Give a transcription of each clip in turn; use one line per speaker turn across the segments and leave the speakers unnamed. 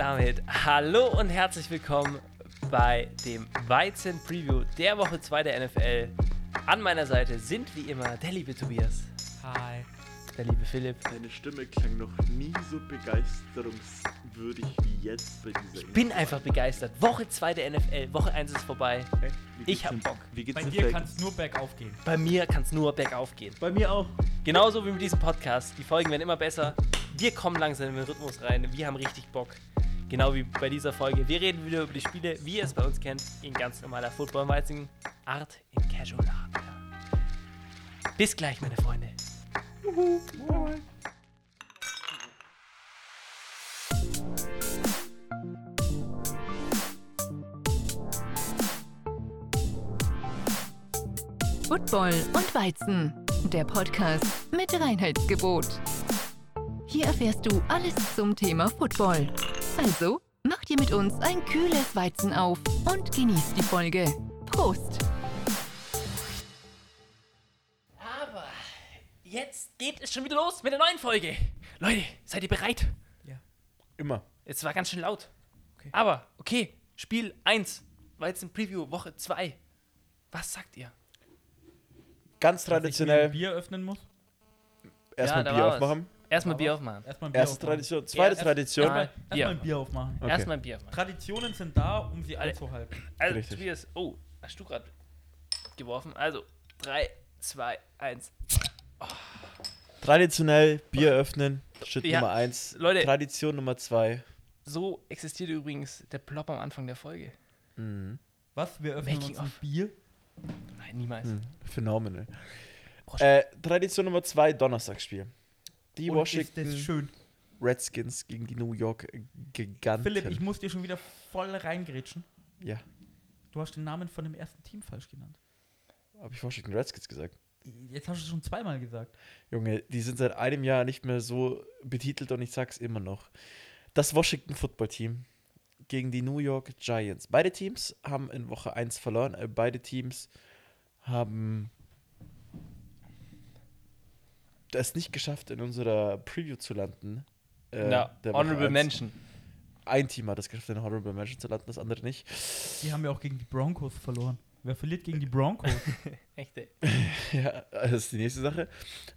damit hallo und herzlich willkommen bei dem Weizen-Preview der Woche 2 der NFL. An meiner Seite sind wie immer der liebe Tobias,
Hi.
der liebe Philipp.
Deine Stimme klang noch nie so begeisterungswürdig wie jetzt bei dieser
Ich bin einfach begeistert. Woche 2 der NFL, Woche 1 ist vorbei.
Wie
Ich hab
denn-
Bock.
Wie geht's
Bei
denn
dir
Fake?
kann es nur bergauf gehen.
Bei mir kann es nur bergauf gehen.
Bei mir auch.
Genauso wie mit diesem Podcast. Die Folgen werden immer besser. Wir kommen langsam in den Rhythmus rein. Wir haben richtig Bock. Genau wie bei dieser Folge. Wir reden wieder über die Spiele, wie ihr es bei uns kennt, in ganz normaler Football-Weizigen-Art, in Casual-Art. Ja. Bis gleich, meine Freunde.
Football und Weizen, der Podcast mit Reinheitsgebot. Hier erfährst du alles zum Thema Football. Also, mach dir mit uns ein kühles Weizen auf und genieß die Folge. Prost!
Aber jetzt geht es schon wieder los mit der neuen Folge. Leute, seid ihr bereit?
Immer.
Es war ganz schön laut.
Okay.
Aber, okay, Spiel 1, Weizen-Preview, Woche 2. Was sagt ihr?
Ganz
Dass ich
traditionell
Bier öffnen muss.
erstmal
da
Bier
war was. Erstmal Bier aufmachen.
Erstmal ein Bier
Erste
aufmachen.
Tradition. Zweite
Erst-
Tradition.
Erstmal
Bier.
ein Bier aufmachen.
Okay.
Erstmal ein Bier aufmachen.
Traditionen sind da, um sie
Alle-
einzuhalten.
Also,
Richtig.
Tobias, oh, hast du gerade geworfen? Also, 3, 2, 1.
Traditionell Bier öffnen. Schritt
Ja,
Nummer 1.
Leute.
Tradition Nummer 2.
So existiert übrigens der Plop am Anfang der Folge.
Was? Wir öffnen
Making
uns ein. Bier?
Nein, niemals.
Hm. Phänomenal. Äh, Tradition Nummer 2, Donnerstagsspiel. Die
Und
Washington
ist das schön.
Redskins gegen die New York Giganten.
Philipp, ich muss dir schon wieder voll reingrätschen.
ja,
Du hast den Namen von dem ersten Team falsch genannt.
habe ich Washington Redskins gesagt.
Jetzt hast du es schon zweimal gesagt.
Junge, die sind seit einem Jahr nicht mehr so betitelt und ich sag's immer noch. Das Washington Football Team gegen die New York Giants. Beide Teams haben in Woche 1 verloren. Äh, Beide Teams haben es nicht geschafft, in unserer Preview zu landen. Äh, Woche
Honorable
1.
Mention.
Ein Team hat es geschafft, in Honorable Mention zu landen, das andere nicht.
Die haben ja auch gegen die Broncos verloren. Wer verliert gegen die Broncos?
Echt, ey.
Ja, das ist die nächste Sache.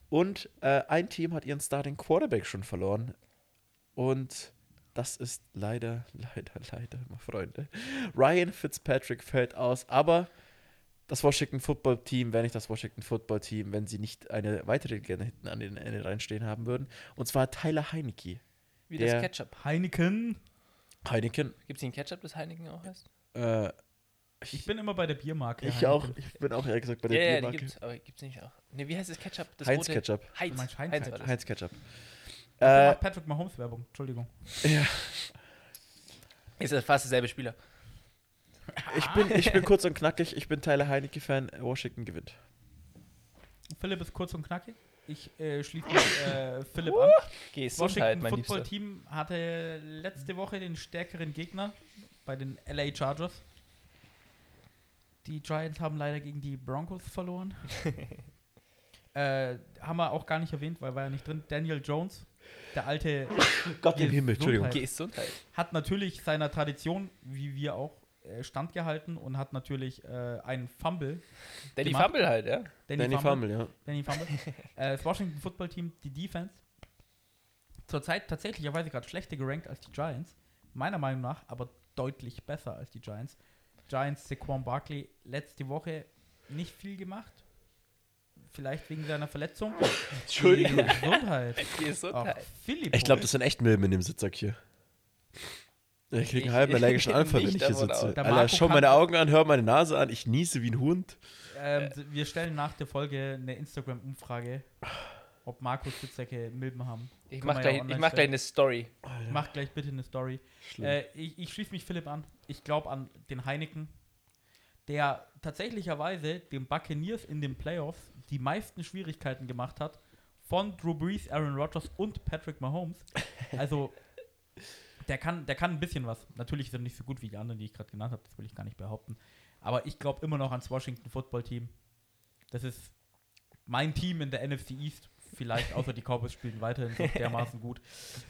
Und äh, ein Team hat ihren Starting Quarterback schon verloren. Und das ist leider, leider, leider, meine Freunde. Ryan Fitzpatrick fällt aus, aber das Washington Football Team wäre nicht das Washington Football Team, wenn sie nicht eine weitere Legende hinten an den Ende reinstehen haben würden. Und zwar Tyler Heinecke.
Wie
Der-
das Ketchup.
Heineken.
Heineken,
Gibt es den Ketchup, das Heineken auch heißt?
äh,
Ich bin immer bei der Biermarke.
ich
Heineken.
auch, ich bin auch ehrlich gesagt bei
Ja,
der
ja, die
Biermarke.
gibt's, aber gibt's nicht auch. Ne, wie heißt das Ketchup? Das
Heinz
rote?
Ketchup.
Heinz.
Heinz
Heinz war das.
Heinz Ketchup. Äh,
macht Patrick Mahomes Werbung. Entschuldigung.
ja.
Ist das fast derselbe Spieler.
Ich bin, ich bin kurz und knackig, ich bin Tyler Heinecke-Fan, Washington gewinnt.
Philipp ist kurz und knackig. Ich äh, schließe mich äh, Philipp an.
Gesundheit,
Washington
mein
Football
Liebster.
Team hatte letzte Woche den stärkeren Gegner bei den LA Chargers. Die Giants haben leider gegen die Broncos verloren. äh, haben wir auch gar nicht erwähnt, weil war ja nicht drin. Daniel Jones, der alte,
Gott im. Himmel, Entschuldigung.
Gesundheit.
hat natürlich seiner Tradition, wie wir auch, standgehalten und hat natürlich äh, einen Fumble.
Danny
Gemacht.
Fumble halt, ja.
Danny Fumble, ja.
Danny Fumble. äh, das Washington Football Team, die Defense, zurzeit tatsächlicherweise gerade schlechter gerankt als die Giants. Meiner Meinung nach aber deutlich besser als die Giants. Giants, Saquon Barkley, letzte Woche nicht viel gemacht. Vielleicht wegen seiner Verletzung.
Entschuldigung.
Die Gesundheit. Ach,
Gesundheit.
Philipp.
Ich glaube, das sind echt Milben in dem Sitzsack hier. Ich kriege einen halben allergischen Anfall, wenn ich hier sitze. Alter, schau meine Augen an, hör meine Nase an, ich niese wie ein Hund.
ähm, wir stellen nach der Folge eine Instagram-Umfrage, ob Markus Sitzsäcke Milben haben.
Ich
Können
mach,
wir
gleich,
ja
ich mach gleich eine Story.
Mach gleich bitte eine Story. Äh, ich ich schließe mich Philipp an. Ich glaube an den Heineken, der tatsächlicherweise den Buccaneers in den Playoffs die meisten Schwierigkeiten gemacht hat. Von Drew Brees, Aaron Rodgers und Patrick Mahomes. Also, der kann, der kann ein bisschen was. Natürlich ist er nicht so gut wie die anderen, die ich gerade genannt habe. Das will ich gar nicht behaupten. Aber ich glaube immer noch ans Washington Football Team. Das ist mein Team in der NFC East vielleicht, außer die Cowboys spielen weiterhin so dermaßen gut.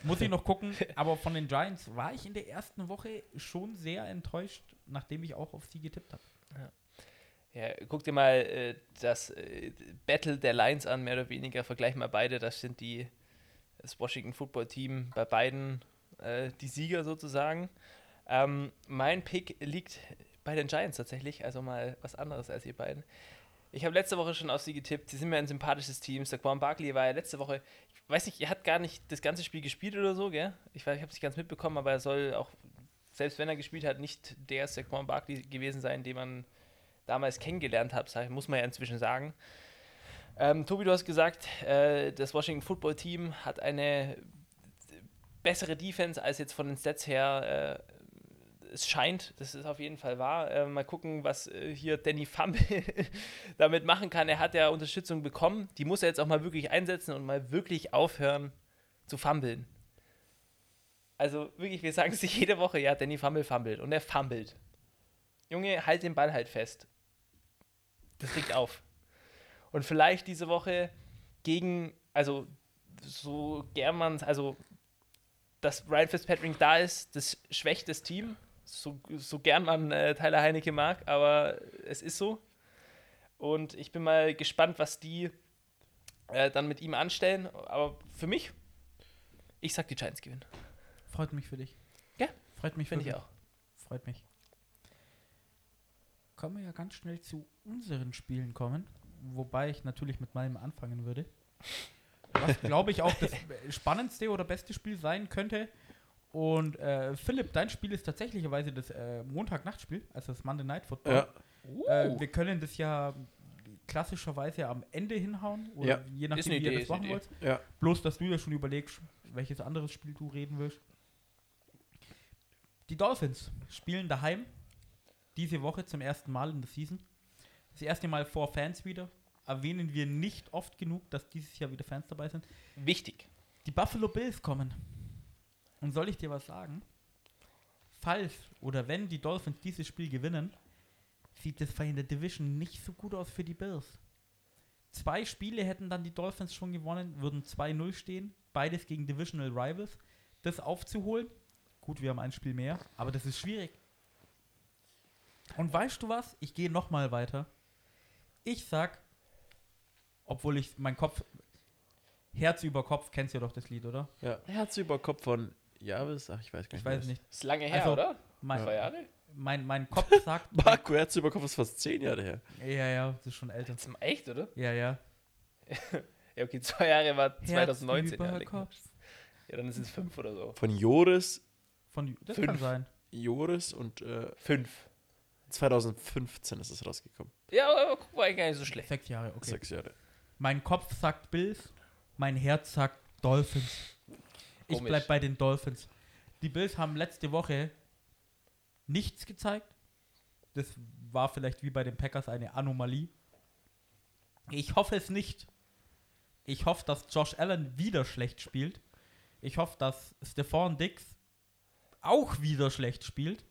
Muss ich noch gucken, aber von den Giants war ich in der ersten Woche schon sehr enttäuscht, nachdem ich auch auf sie getippt habe.
Ja, guck dir mal äh, das äh, Battle der Lions an, mehr oder weniger. Vergleich mal beide. Das sind die, das Washington Football Team bei beiden äh, die Sieger sozusagen. Ähm, mein Pick liegt bei den Giants tatsächlich, also mal was anderes als ihr beiden. Ich habe letzte Woche schon auf sie getippt. Sie sind mir ein sympathisches Team. Saquon Barkley war ja letzte Woche, ich weiß nicht, er hat gar nicht das ganze Spiel gespielt oder so, gell? Ich, ich habe es nicht ganz mitbekommen, aber er soll auch, selbst wenn er gespielt hat, nicht der Saquon Barkley gewesen sein, den man damals kennengelernt hat, muss man ja inzwischen sagen. Ähm, Tobi, du hast gesagt, äh, das Washington Football Team hat eine bessere Defense als jetzt von den Stats her. Äh, es scheint, das ist auf jeden Fall wahr. Äh, mal gucken, was äh, hier Danny Fumble damit machen kann. Er hat ja Unterstützung bekommen. Die muss er jetzt auch mal wirklich einsetzen und mal wirklich aufhören zu fummeln. Also wirklich, wir sagen es sich jede Woche, ja, Danny Fumble fummelt und er fummelt. Junge, halt den Ball halt fest. Das regt auf. Und vielleicht diese Woche gegen, also so gern man, also dass Ryan Fitzpatrick da ist, das schwächt das Team. So, so gern man äh, Tyler Heinecke mag, aber es ist so. Und ich bin mal gespannt, was die äh, dann mit ihm anstellen. Aber für mich, ich sag, die Giants gewinnen.
Freut mich für dich.
Ja,
Freut mich
Finde ich
wirklich.
auch.
Freut mich. Können wir ja ganz schnell zu unseren Spielen kommen, wobei ich natürlich mit meinem anfangen würde. Was, glaube ich, auch das spannendste oder beste Spiel sein könnte. Und äh, Philipp, dein Spiel ist tatsächlicherweise das äh, Montag-Nachtspiel, also das Monday Night Football.
Ja.
Äh, wir können das ja klassischerweise am Ende hinhauen, oder
Ja.
je nachdem, wie ihr das machen wollt.
Ja.
Bloß, dass du ja schon überlegst, welches anderes Spiel du reden willst. Die Dolphins spielen daheim diese Woche zum ersten Mal in der Season. Das erste Mal vor Fans wieder. Erwähnen wir nicht oft genug, dass dieses Jahr wieder Fans dabei sind.
Wichtig.
Die Buffalo Bills kommen. Und soll ich dir was sagen? Falls oder wenn die Dolphins dieses Spiel gewinnen, sieht es in der Division nicht so gut aus für die Bills. Zwei Spiele hätten dann die Dolphins schon gewonnen, würden 2-0 stehen, beides gegen Divisional Rivals. Das aufzuholen, gut, wir haben ein Spiel mehr, aber das ist schwierig. Und weißt du was? Ich gehe nochmal weiter. Ich sag, obwohl ich mein Kopf, Herz über Kopf, kennst du ja doch das Lied, oder?
ja. Herz über Kopf von Javis. Ach, ich weiß gar nicht.
Ich weiß
das-
nicht.
Ist lange her,
Also,
oder?
Mein,
Zwei Jahre?
mein, mein Kopf sagt.
Marco, Herz über Kopf ist fast zehn Jahre her.
ja, ja, das ist schon älter.
Ist echt, oder?
Ja, ja.
Ja, okay, zwei Jahre war 2019.
Herz über. Kopf.
ja, dann ist es fünf oder so.
Von Joris,
Von, das
Fünf.
kann sein.
Joris und äh,
Fünf.
2015 ist es rausgekommen.
Ja, aber guck mal, gar nicht so schlecht.
Sechs Jahre, okay.
Sechs Jahre.
Mein Kopf sagt Bills, mein Herz sagt Dolphins. Ich
Komisch.
bleib bei den Dolphins. Die Bills haben letzte Woche nichts gezeigt. Das war vielleicht wie bei den Packers eine Anomalie. Ich hoffe es nicht. Ich hoffe, dass Josh Allen wieder schlecht spielt. Ich hoffe, dass Stephon Dix auch wieder schlecht spielt.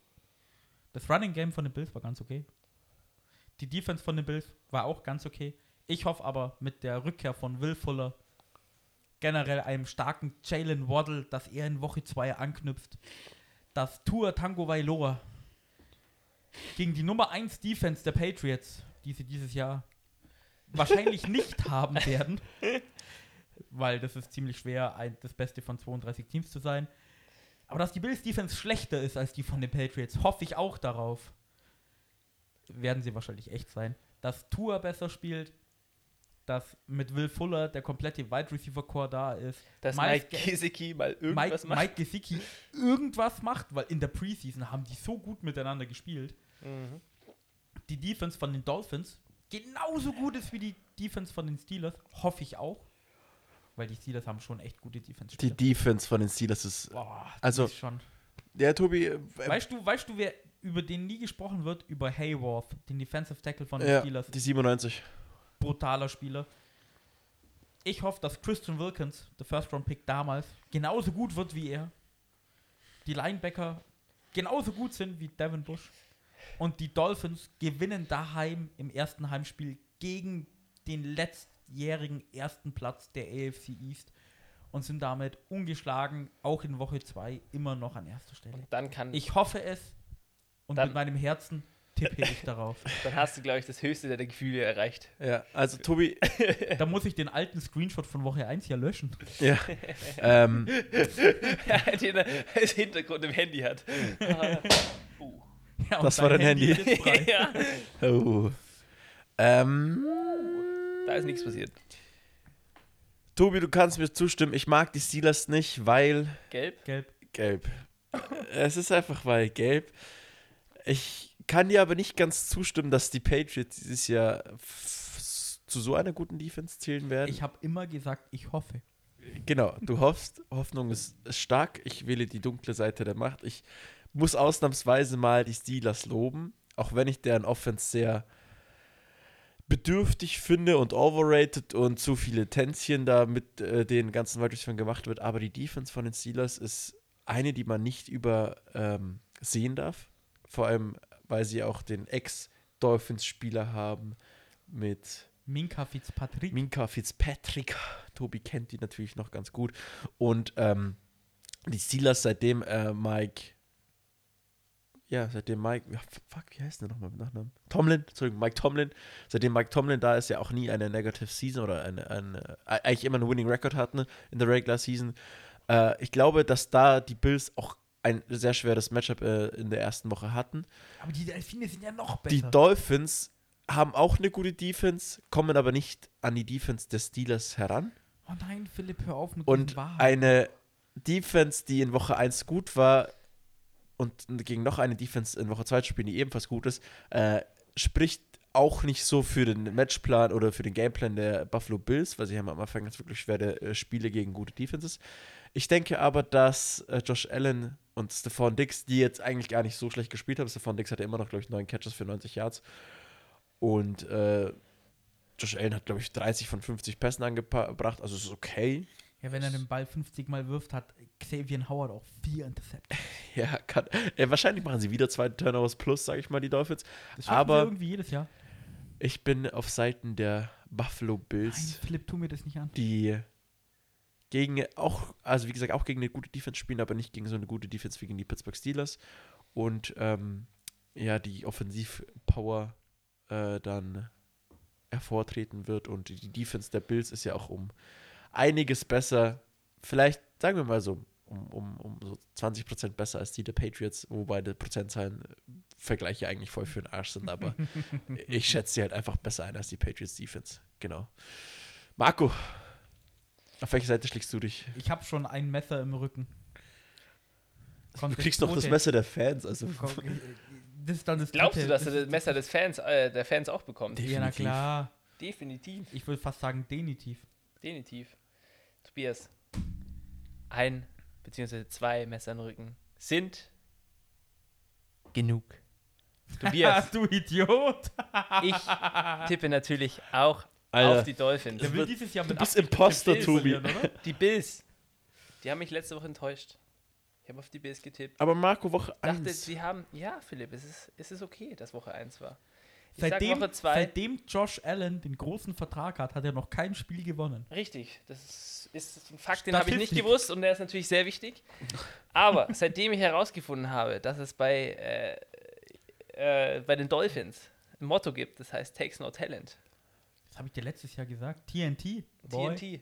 Das Running Game von den Bills war ganz okay. Die Defense von den Bills war auch ganz okay. Ich hoffe aber mit der Rückkehr von Will Fuller, generell einem starken Jalen Waddle, dass er in Woche 2 anknüpft, dass Tour Tango Vailoa gegen die Nummer 1 Defense der Patriots, die sie dieses Jahr wahrscheinlich nicht haben werden, weil das ist ziemlich schwer, ein, das Beste von 32 Teams zu sein. Aber dass die Bills Defense schlechter ist als die von den Patriots, hoffe ich auch darauf. Werden sie wahrscheinlich echt sein. Dass Tour besser spielt, dass mit Will Fuller der komplette Wide Receiver Core da ist,
Dass
Miles
Mike
Ga-
Gesicki mal
Mike,
irgendwas macht.
Mike Gesicki irgendwas macht, weil in der Preseason haben die so gut miteinander gespielt.
Mhm.
Die Defense von den Dolphins genauso gut ist wie die Defense von den Steelers, hoffe ich auch. Weil die Steelers haben schon echt gute defense
Die Defense von den Steelers ist.
Boah,
Also-
ist schon.
Der Tobi. Äh,
Weißt du, weißt du, wer über den nie gesprochen wird? Über Hayworth, den Defensive Tackle von den
ja,
Steelers.
die 97.
brutaler Spieler. Ich hoffe, dass Christian Wilkins, der First-Round-Pick damals, genauso gut wird wie er. Die Linebacker genauso gut sind wie Devin Bush. Und die Dolphins gewinnen daheim im ersten Heimspiel gegen den letzt, diesjährigen ersten Platz der AFC East und sind damit ungeschlagen, auch in Woche 2 immer noch an erster Stelle.
Und dann kann
Ich hoffe es und mit meinem Herzen tippe ich darauf.
dann hast du, glaube ich, das höchste der Gefühle erreicht.
Ja, also Tobi,
Da muss ich den alten Screenshot von Woche 1 ja löschen.
ja, ähm,
den er als Hintergrund im Handy hat. uh.
Ja,
Das war
dein
Handy.
frei.
ja.
oh. ähm,
Da ist nichts passiert.
Tobi, du kannst mir zustimmen, ich mag die Steelers nicht, weil
Gelb?
Gelb.
gelb. es ist einfach weil gelb. Ich kann dir aber nicht ganz zustimmen, dass die Patriots dieses Jahr zu so einer guten Defense zählen werden.
Ich habe immer gesagt, ich hoffe.
Genau, du hoffst, Hoffnung ist, stark. Ich wähle die dunkle Seite der Macht. Ich muss ausnahmsweise mal die Steelers loben, auch wenn ich deren Offense sehr bedürftig finde und overrated und zu viele Tänzchen da mit äh, den ganzen Wide gemacht wird. Aber die Defense von den Steelers ist eine, die man nicht übersehen ähm, darf. Vor allem, weil sie auch den Ex-Dolphins-Spieler haben mit
Minka Fitzpatrick.
Minka Fitzpatrick. Tobi kennt die natürlich noch ganz gut. Und ähm, die Steelers, seitdem äh, Mike, ja, seitdem Mike, ja, fuck, wie heißt der nochmal mit Nachnamen? Tomlin, Entschuldigung, Mike Tomlin. Seitdem Mike Tomlin da ist, ja auch nie eine Negative Season oder eine, eine äh, eigentlich immer einen Winning Record hatten in der Regular Season. Äh, ich glaube, dass da die Bills auch ein sehr schweres Matchup äh, in der ersten Woche hatten.
Aber die Delfine sind ja noch besser.
Die Dolphins haben auch eine gute Defense, kommen aber nicht an die Defense des Steelers heran.
oh nein, Philipp, hör auf mit
Und eine Defense, die in Woche 1 gut war und gegen noch eine Defense in Woche 2 zu spielen, die ebenfalls gut ist, äh, spricht auch nicht so für den Matchplan oder für den Gameplan der Buffalo Bills, weil sie haben am Anfang ganz wirklich schwere äh, Spiele gegen gute Defenses. Ich denke aber, dass äh, Josh Allen und Stephon Dix, die jetzt eigentlich gar nicht so schlecht gespielt haben, Stephon Dix hatte immer noch, glaube ich, neun Catches für 90 Yards und äh, Josh Allen hat, glaube ich, 30 von 50 Pässen angebracht, also es ist okay.
ja, wenn er den Ball 50 Mal wirft, hat Xavier Howard auch vier Interceptions.
Ja, kann, äh, wahrscheinlich machen sie wieder zwei Turnovers plus, sage ich mal, die Dolphins.
Das
Aber-
sie irgendwie jedes Jahr.
Ich bin auf Seiten der Buffalo
Nein,
Bills,
Philipp, tu mir das nicht an.
die gegen auch, also wie gesagt, auch gegen eine gute Defense spielen, aber nicht gegen so eine gute Defense wie gegen die Pittsburgh Steelers. Und ähm, ja, die Offensivpower äh, dann hervortreten wird. Und die Defense der Bills ist ja auch um einiges besser. Vielleicht, sagen wir mal so, um, um, um so 20% besser als die der Patriots, wobei die Prozentzahlen äh, Vergleiche eigentlich voll für den Arsch sind, aber ich schätze sie halt einfach besser ein als die Patriots Defense. Genau. Marco, auf welche Seite schlägst du dich?
Ich habe schon ein Messer im Rücken.
Du kriegst doch das Messer der Fans, also.
Das ist dann das
Glaubst
dritte-
du, dass er das Messer des Fans, äh, der Fans auch bekommt?
Ja, na
Definitiv.
klar.
Definitiv.
Ich würde fast sagen, denitiv.
Definitiv. Tobias, ein beziehungsweise zwei Messer im Rücken sind genug. Tobias,
du Idiot!
ich tippe natürlich auch
Alter.
auf die Dolphins.
Der will dieses Jahr mit
Du bist Imposter, Tobi.
Die Bills, die haben mich letzte Woche enttäuscht. Ich habe auf die Bills getippt.
Aber Marco, Woche
Dachte,
1.
sie haben, ja, Philipp, es ist, es ist okay, dass Woche 1 war. Ich
Seitdem,
Woche 2.
seitdem Josh Allen den großen Vertrag hat, hat er noch kein Spiel gewonnen.
Richtig, das ist, ist ein Fakt, den habe ich nicht gewusst und der ist natürlich sehr wichtig. Aber seitdem ich herausgefunden habe, dass es bei, äh, äh, bei den Dolphins ein Motto gibt, das heißt Takes No Talent.
Das habe ich dir letztes Jahr gesagt. TNT. Boy.
TNT.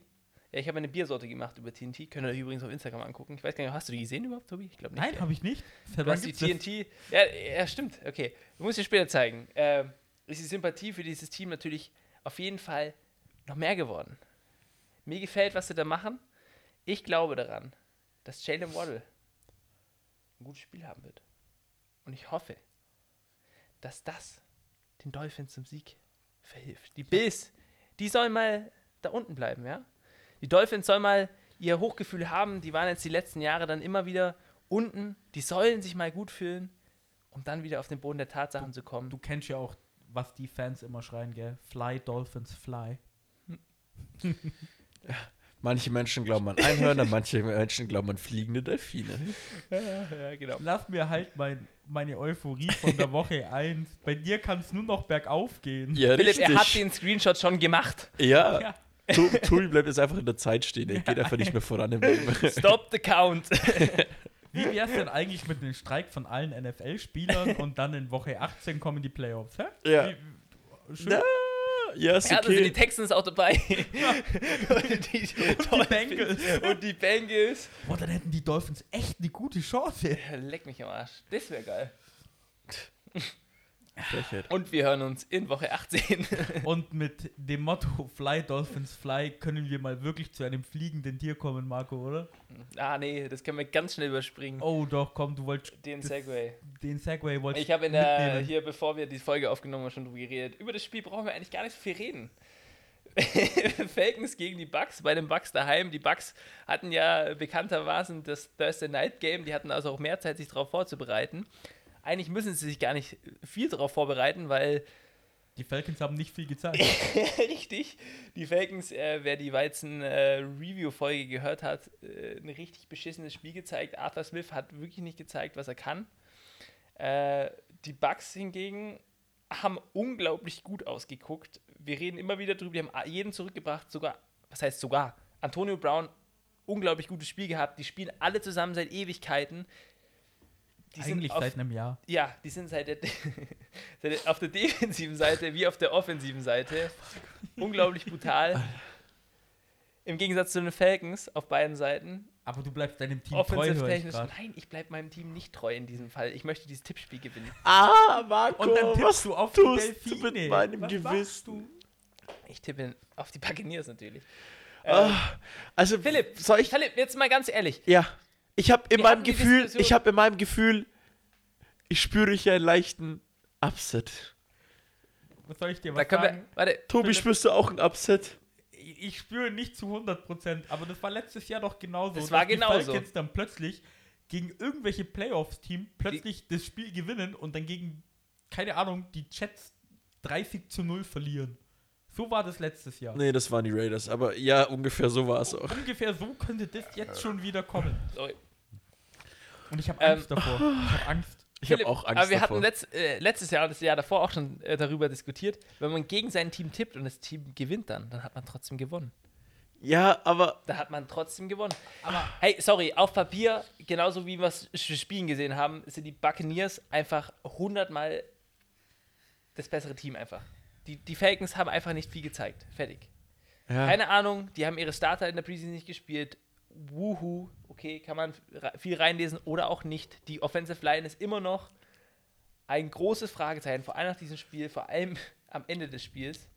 Ja, ich habe eine Biersorte gemacht über TNT. Könnt ihr euch übrigens auf Instagram angucken. Ich weiß gar nicht, hast du die gesehen überhaupt, Tobi? Ich glaube nicht.
Nein, habe ich nicht.
Du hast die? TNT. Ja, ja, stimmt. Okay. Du musst dir später zeigen. Ähm, ist die Sympathie für dieses Team natürlich auf jeden Fall noch mehr geworden. Mir gefällt, was sie da machen. Ich glaube daran, dass Jalen Waddle ein gutes Spiel haben wird. Und ich hoffe, dass das den Dolphins zum Sieg verhilft. Die Bills, die sollen mal da unten bleiben, ja? Die Dolphins sollen mal ihr Hochgefühl haben. Die waren jetzt die letzten Jahre dann immer wieder unten. Die sollen sich mal gut fühlen, um dann wieder auf den Boden der Tatsachen zu kommen.
Du kennst ja auch, was die Fans immer schreien, gell? Fly, Dolphins, fly.
Manche Menschen glauben an Einhörner, manche Menschen glauben an fliegende Delfine.
ja, genau.
Lass mir halt mein, meine Euphorie von der Woche 1. Bei dir kann es nur noch bergauf gehen.
Ja,
Philipp,
richtig.
er hat den Screenshot schon gemacht.
ja,
Ja.
Tobi bleibt jetzt einfach in der Zeit stehen. Er geht einfach nicht mehr voran im Leben.
Stop the count.
Wie wär's denn eigentlich mit einem Streik von allen NFL-Spielern und dann in Woche 18 kommen die Playoffs? Hä?
Ja.
Wie, schön.
Na, ja, ist
Ja, da sind die
okay.
Texans auch dabei. und die, Dolphins
Bengals.
Und die Bengals.
Boah, dann hätten die Dolphins echt eine gute Chance.
Leck mich am Arsch. Das wäre geil. Und wir hören uns in Woche 18.
Und mit dem Motto Fly Dolphins Fly können wir mal wirklich zu einem fliegenden Tier kommen, Marco, oder?
ah, nee, das können wir ganz schnell überspringen.
Oh doch, komm, du wolltest
Den Segway.
den Segway wolltest
Ich habe in der,
mitnehmen.
hier, bevor wir die Folge aufgenommen haben, schon drüber geredet. Über das Spiel brauchen wir eigentlich gar nicht so viel reden. Falcons gegen die Bucks, bei den Bucks daheim. Die Bucks hatten ja bekanntermaßen das Thursday Night Game, die hatten also auch mehr Zeit, sich darauf vorzubereiten. Eigentlich müssen sie sich gar nicht viel darauf vorbereiten, weil
Die Falcons haben nicht viel gezeigt.
richtig, die Falcons, äh, wer die Weizen-Review-Folge gehört hat, äh, ein richtig beschissenes Spiel gezeigt. Arthur Smith hat wirklich nicht gezeigt, was er kann. Äh, die Bucks hingegen haben unglaublich gut ausgeguckt. Wir reden immer wieder drüber, die haben jeden zurückgebracht, sogar, was heißt sogar, Antonio Brown, unglaublich gutes Spiel gehabt. Die spielen alle zusammen seit Ewigkeiten. Die sind
Eigentlich
auf-
seit einem Jahr.
ja, die sind seit der, seit der, auf der defensiven Seite wie auf der offensiven Seite unglaublich brutal. Im Gegensatz zu den Falcons auf beiden Seiten.
Aber du bleibst deinem Team treu,
Offensive
ich.
Nein, ich bleibe meinem Team nicht treu in diesem Fall. Ich möchte dieses Tippspiel gewinnen.
Ah, Marco,
Und dann tippst du auf die Delfine.
mit meinem
Was
Gewissen?
Ich tippe auf die Buccaneers natürlich.
Ah, also,
Philipp,
soll ich...
Philipp, jetzt mal ganz ehrlich.
Ja, ich habe in
Wir
meinem
die
Gefühl, ich habe in meinem Gefühl, ich spüre hier einen leichten Upset.
Was soll ich dir
Da
was
können wir,
sagen?
warte,
Tobi, spürst du auch einen Upset?
Ich spüre nicht zu 100%, aber das war letztes Jahr doch genauso.
Das war genauso.
Die Falcons dann plötzlich gegen irgendwelche Playoffs-Team plötzlich das Spiel gewinnen und dann gegen, keine Ahnung, die Jets 30 zu 0 verlieren. So war das letztes Jahr.
Nee, das waren die Raiders, aber ja, ungefähr so war es auch.
Ungefähr so könnte das jetzt schon wieder kommen.
sorry.
Und ich habe
Ähm,
Angst davor. Ich habe Angst.
Ich habe auch Angst
Aber wir
davor.
hatten letzt, äh, letztes Jahr und das Jahr davor auch schon äh, darüber diskutiert, wenn man gegen sein Team tippt und das Team gewinnt dann, dann hat man trotzdem gewonnen.
ja, aber
Da hat man trotzdem gewonnen. Aber hey, sorry, auf Papier, genauso wie wir es spielen gesehen haben, sind die Buccaneers einfach hundertmal das bessere Team einfach. Die, die Falcons haben einfach nicht viel gezeigt. Fertig.
ja,
Keine Ahnung, die haben ihre Starter in der Preseason nicht gespielt. Wuhu, okay, kann man viel reinlesen oder auch nicht. Die Offensive Line ist immer noch ein großes Fragezeichen, vor allem nach diesem Spiel, vor allem am Ende des Spiels.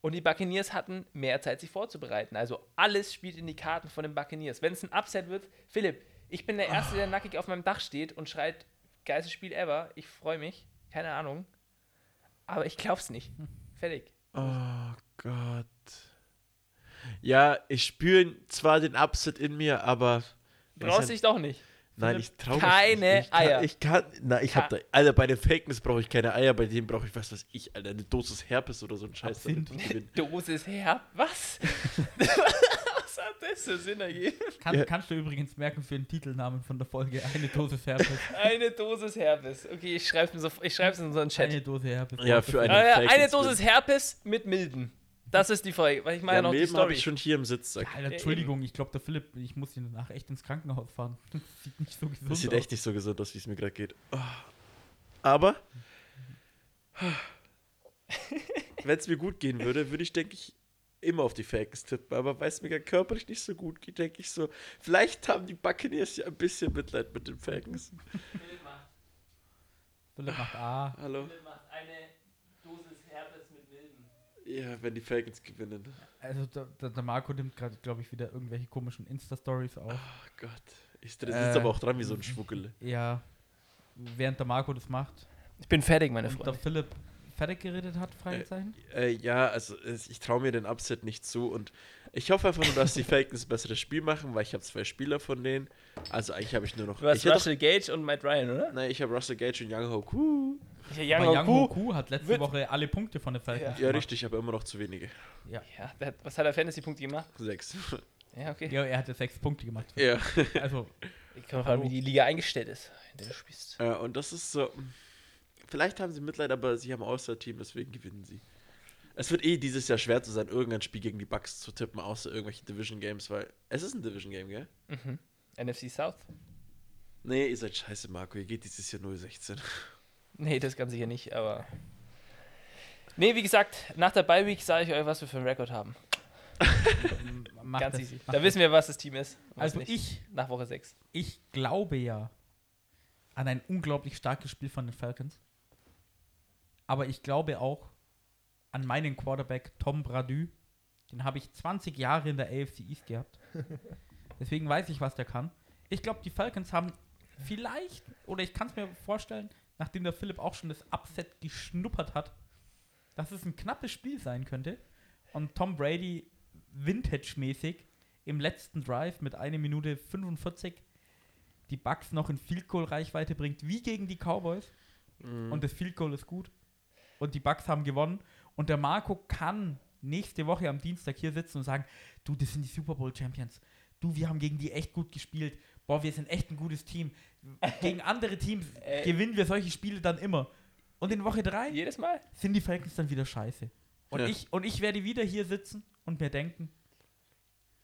Und die Buccaneers hatten mehr Zeit, sich vorzubereiten. Also alles spielt in die Karten von den Buccaneers. Wenn es ein Upset wird, Philipp, ich bin der Erste, der nackig auf meinem Dach steht und schreit, geilstes Spiel ever. Ich freue mich. Keine Ahnung. Aber ich glaub's nicht. Fertig.
Oh Gott. Ja, ich spüre zwar den Upset in mir, aber.
Brauchst dich doch nicht.
Nein, ich traue
Keine
nicht. Ich kann,
Eier.
Ich kann, na, ich hab da, Alter, bei den Fakens brauche ich keine Eier, bei denen brauche ich, was weiß ich, Alter, eine Dosis Herpes oder so ein Scheiß. gewinne.
Dosis her. Was? Das für Sinn ergeben?
Kann,
Ja.
Kannst du übrigens merken für den Titelnamen von der Folge eine Dose Herpes.
Eine Dosis Herpes. Okay, ich schreibe so, ich schreib's in unseren Chat.
Eine Dose Herpes.
Ja, für eine-
Ah, ja, eine Dosis Herpes mit Milden. Das ist die Folge. Weil ich meine
Ja,
noch die
Milben habe
Story.
ich schon hier im Sitz. Sag.
Alter, Entschuldigung, ich glaube, der Philipp, ich muss ihn danach echt ins Krankenhaus fahren. Das sieht nicht so gesund
Das sieht
aus.
echt nicht so gesund aus, wie es mir gerade geht. Oh. Aber, wenn es mir gut gehen würde, würde ich, denke ich, immer auf die Falcons tippen. Aber weil es mir körperlich nicht so gut geht, denke ich so, vielleicht haben die Buccaneers ja ein bisschen Mitleid mit den Falcons.
Philipp macht A.
Hallo?
macht eine Dosis Herpes mit Milden.
Ja, wenn die Falcons gewinnen.
Also der, der, der Marco nimmt gerade, glaube ich, wieder irgendwelche komischen Insta-Stories auf.
Oh Gott. Ich sitze
Äh.
aber auch dran wie so ein Schwuggel.
Ja, während der Marco das macht
Ich bin fertig, meine
und der
Freunde.
Philipp fertig geredet hat, Fragezeichen.
Äh, ja, also ich traue mir den Upset nicht zu und Ich hoffe einfach nur, dass die Falcons ein besseres Spiel machen, weil ich habe zwei Spieler von denen. Also eigentlich habe ich nur noch.
Du hast Russell Gage und Matt Ryan, oder?
doch, nein, ich habe Russell Gage und Young Ho Koo.
Ja,
Aber
Young
Young
Hoku.
Hoku hat letzte
wird-
Woche alle Punkte von den Falcons
Ja,
gemacht.
richtig, aber immer noch zu wenige.
Ja.
Ja, hat, was hat er Fantasy-Punkte gemacht?
Sechs.
Ja, okay.
ja, er hatte sechs Punkte gemacht.
ja.
Also,
Ich kann mal fragen, wie die Liga eingestellt ist, in der du spielst.
Äh, und das ist so. Vielleicht haben sie Mitleid, aber sie haben ein Außer-Team, deswegen gewinnen sie. Es wird eh dieses Jahr schwer zu sein, irgendein Spiel gegen die Bucks zu tippen, außer irgendwelche Division Games, weil es ist ein Division Game, gell?
Mhm. NFC South?
Nee, ihr seid scheiße, Marco. Ihr geht dieses Jahr 0-16.
Nee, das ganz sicher nicht, aber. Nee, wie gesagt, nach der Bye Week sage ich euch, was wir für einen Rekord haben.
mach
Ganz
das,
easy. Da
das.
wissen wir, was das Team ist.
Also
nicht.
ich,
Nach Woche 6.
ich glaube ja an ein unglaublich starkes Spiel von den Falcons. Aber ich glaube auch an meinen Quarterback Tom Brady. Den habe ich 20 Jahre in der AFC East gehabt. Deswegen weiß ich, was der kann. Ich glaube, die Falcons haben vielleicht, oder ich kann es mir vorstellen, nachdem der Philipp auch schon das Upset geschnuppert hat, dass es ein knappes Spiel sein könnte. Und Tom Brady Vintage-mäßig im letzten Drive mit 1 Minute 45 die Bucks noch in Field Goal Reichweite bringt, wie gegen die Cowboys. Und das Field Goal ist gut. Und die Bucks haben gewonnen. Und der Marco kann nächste Woche am Dienstag hier sitzen und sagen, du, das sind die Super Bowl Champions. Du, wir haben gegen die echt gut gespielt. Boah, wir sind echt ein gutes Team. Gegen andere Teams
Äh.
gewinnen wir solche Spiele dann immer. Und in Woche 3
Jedes Mal?
sind die Falcons dann wieder scheiße. Und,
Ja.
ich, und ich werde wieder hier sitzen und mir denken,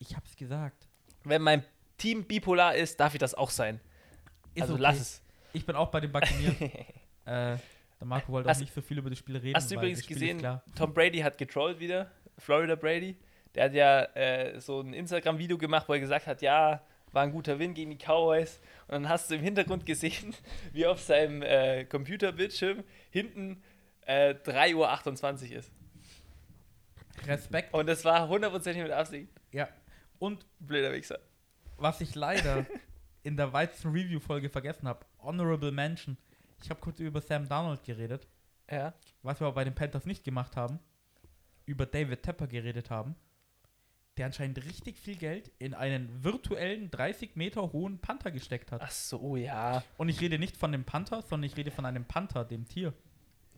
ich hab's gesagt.
Wenn mein Team bipolar ist, darf ich das auch sein.
Ist
also
okay.
lass es.
Ich bin auch bei den Buccaneers. äh, der Marco wollte
Hast-
auch nicht so viel über das Spiel reden.
Hast du übrigens gesehen. Tom Brady hat getrollt wieder, Florida Brady. Der hat ja äh, so ein Instagram-Video gemacht, wo er gesagt hat, ja, war ein guter Win gegen die Cowboys. Und dann hast du im Hintergrund gesehen, wie auf seinem äh, Computerbildschirm hinten äh, 3.28 Uhr ist.
Respekt.
Und das war hundertprozentig mit Absicht.
Ja. Und
Blöder Wichser.
was ich leider in der Weizen Review Folge vergessen habe, Honorable Mention. Ich habe kurz über Sam Darnold geredet,
Ja.
was wir aber bei den Panthers nicht gemacht haben, über David Tepper geredet haben, der anscheinend richtig viel Geld in einen virtuellen 30 Meter hohen Panther gesteckt hat.
Ach so, ja.
Und ich rede nicht von dem Panther, sondern ich rede von einem Panther, dem Tier.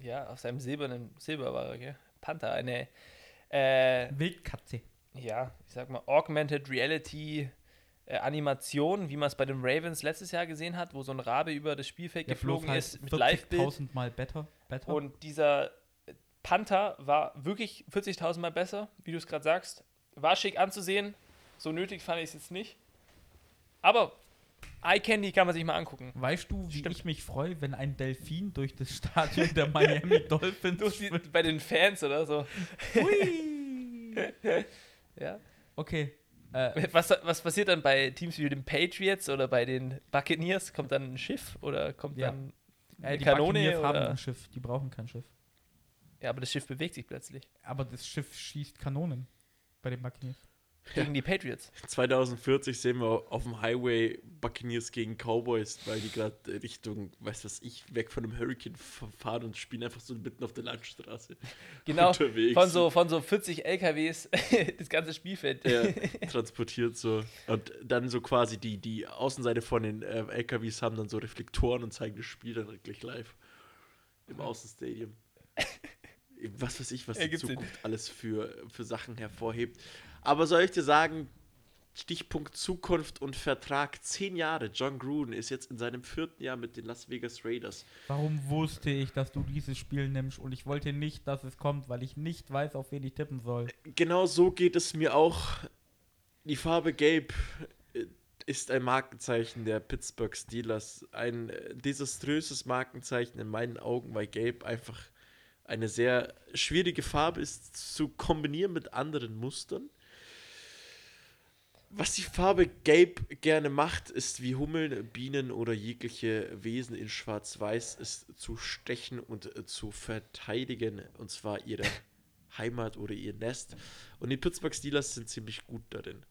Ja, auf seinem silbernen Silber war er, gell? Panther, eine, äh,
Wildkatze.
ja, ich sag mal, Augmented Reality äh, Animation, wie man es bei den Ravens letztes Jahr gesehen hat, wo so ein Rabe über das Spielfeld
Ja,
geflogen
halt
ist mit Live-Bild.
40.000 Mal better. better.
Und dieser Panther war wirklich 40.000 Mal besser, wie du es gerade sagst. War schick anzusehen. So nötig fand ich es jetzt nicht. Aber Eye Candy kann man sich mal angucken.
weißt du, wie
Stimmt.
ich mich freue, wenn ein Delfin durch das Stadion der Miami Dolphins
die, bei den Fans oder so.
Hui.
Ja.
Okay. Äh,
Was, was passiert dann bei Teams wie den Patriots oder bei den Buccaneers? Kommt dann ein Schiff oder kommt
Ja.
dann
äh,
eine
die
Kanone?
Buccaneers haben ein Schiff, die brauchen kein Schiff.
Ja, aber das Schiff bewegt sich plötzlich.
Aber das Schiff schießt Kanonen bei den Buccaneers.
Gegen die Patriots.
2040 sehen wir auf dem Highway Buccaneers gegen Cowboys, weil die gerade Richtung, weiß was ich, weg von einem Hurricane fahren und spielen einfach so mitten auf der Landstraße.
Genau.
Unterwegs.
Von so, von so 40 LKWs das ganze Spielfeld.
Ja, transportiert so. Und dann so quasi die, die Außenseite von den äh, LKWs haben dann so Reflektoren und zeigen das Spiel dann gleich live. Im Außenstadium. Was weiß ich, was die. Zukunft alles für, für Sachen hervorhebt. Aber soll ich dir sagen, Stichpunkt Zukunft und Vertrag, zehn Jahre. John Gruden ist jetzt in seinem vierten Jahr mit den Las Vegas Raiders.
Warum wusste ich, dass du dieses Spiel nimmst und ich wollte nicht, dass es kommt, weil ich nicht weiß, auf wen ich tippen soll.
Genau so geht es mir auch. Die Farbe Gelb äh, ist ein Markenzeichen der Pittsburgh Steelers. Ein äh, desaströses Markenzeichen in meinen Augen, weil Gelb einfach eine sehr schwierige Farbe ist zu kombinieren mit anderen Mustern. Was die Farbe Gelb gerne macht, ist wie Hummeln, Bienen oder jegliche Wesen in Schwarz-Weiß, ist zu stechen und äh, zu verteidigen, und zwar ihre Heimat oder ihr Nest. Und die Pittsburgh Steelers sind ziemlich gut darin.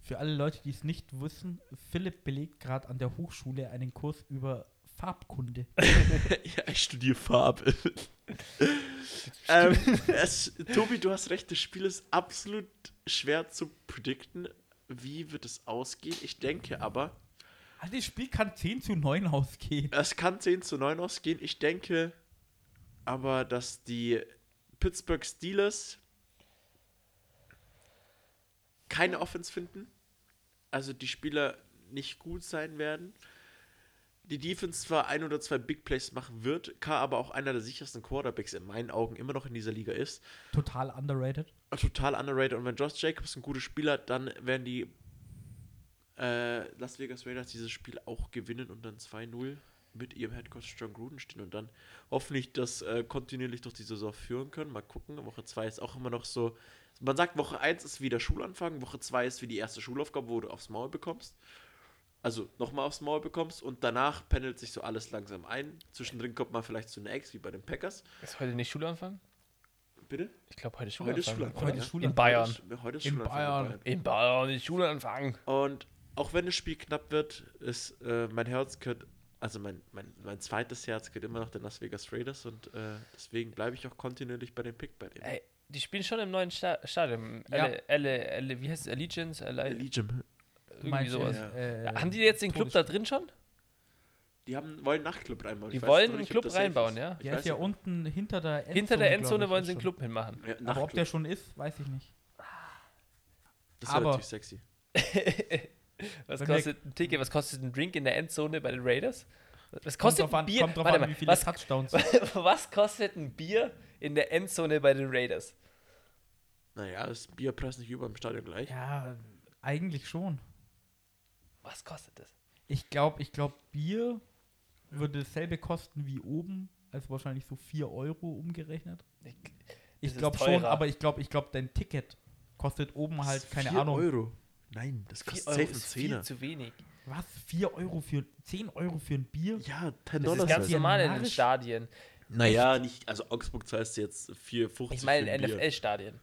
Für alle Leute, die es nicht wissen, Philipp belegt gerade an der Hochschule einen Kurs über Farbkunde.
ja, ich studiere Farbe. ähm, es, Tobi, du hast recht, das Spiel ist absolut schwer zu predikten. Wie wird es ausgehen? Ich denke aber,
Also das Spiel kann 10 zu 9 ausgehen.
es kann 10 zu 9 ausgehen. Ich denke aber, dass die Pittsburgh Steelers keine Offense finden. Also die Spieler nicht gut sein werden. Die Defense zwar ein oder zwei Big Plays machen wird, K aber auch einer der sichersten Quarterbacks in meinen Augen immer noch in dieser Liga ist.
Total underrated.
Total underrated. Und wenn Josh Jacobs ein guter Spieler, dann werden die äh, Las Vegas Raiders dieses Spiel auch gewinnen und dann 2-0 mit ihrem Headcoach John Gruden stehen und dann hoffentlich das äh, kontinuierlich durch die Saison führen können. Mal gucken. Woche 2 ist auch immer noch so. Man sagt, Woche 1 ist wieder Schulanfang, Woche 2 ist wie die erste Schulaufgabe, wo du aufs Maul bekommst. Also nochmal aufs Maul bekommst und danach pendelt sich so alles langsam ein. Zwischendrin kommt man vielleicht zu einer Ex wie bei den Packers.
Ist heute nicht Schulanfang?
Bitte?
Ich glaube, heute ist
Heute ist
Schulanfang.
Schulanfang.
Heute ist Schulanfang.
In Bayern.
Heute ist, ist
In
Schulanfang
Bayern.
In Bayern ist Schulanfang.
Und auch wenn das Spiel knapp wird, ist äh, mein Herz gehört, also mein, mein, mein zweites Herz geht immer noch den Las Vegas Raiders und äh, deswegen bleibe ich auch kontinuierlich bei dem Pick bei dem.
Ey, die spielen schon im neuen Sta Stadion.
Ja.
Elle, Elle, Elle, wie heißt es? Allegiance?
Legion.
Irgendwie sowas.
äh,
Haben die jetzt den Club da drin schon?
Die haben, wollen einen Nachtclub reinbauen.
Die wollen einen Club
das
reinbauen,
ist.
ja?
Weiß
ist ja
nicht.
unten hinter der Endzone.
Hinter der Endzone
ich,
wollen
ist
sie einen. Club hinmachen.
Ja,
Aber ob der schon ist, weiß ich nicht.
das wäre
aber-
natürlich sexy.
Was
Wenn
kostet ein Ticket? Was kostet ein Drink in der Endzone bei den Raiders? Was
Kommt
kostet
drauf
ein
an,
Bier?
kommt drauf
Warte
an wie viele
was,
Touchdowns.
was kostet ein Bier in der Endzone bei den Raiders?
Naja, ist Bierpreis nicht über im Stadion gleich.
Ja, eigentlich schon.
Was kostet das?
Ich glaube, ich glaub, Bier würde dasselbe kosten wie oben, also wahrscheinlich so 4 Euro umgerechnet.
Ich,
Ich glaube schon, aber ich glaube, ich glaube, dein Ticket kostet oben halt, keine Ahnung.
Euro. Nein, das
4
kostet
Euro
safe einen
ist viel zu wenig.
Was? 4 Euro für 10 Euro für ein Bier?
Ja, 10
Das
Dollar.
ist ganz
ja
normal in den. Stadien.
Naja, nicht, also Augsburg zahlst du jetzt 4,50
Ich meine in. NFL-Stadien.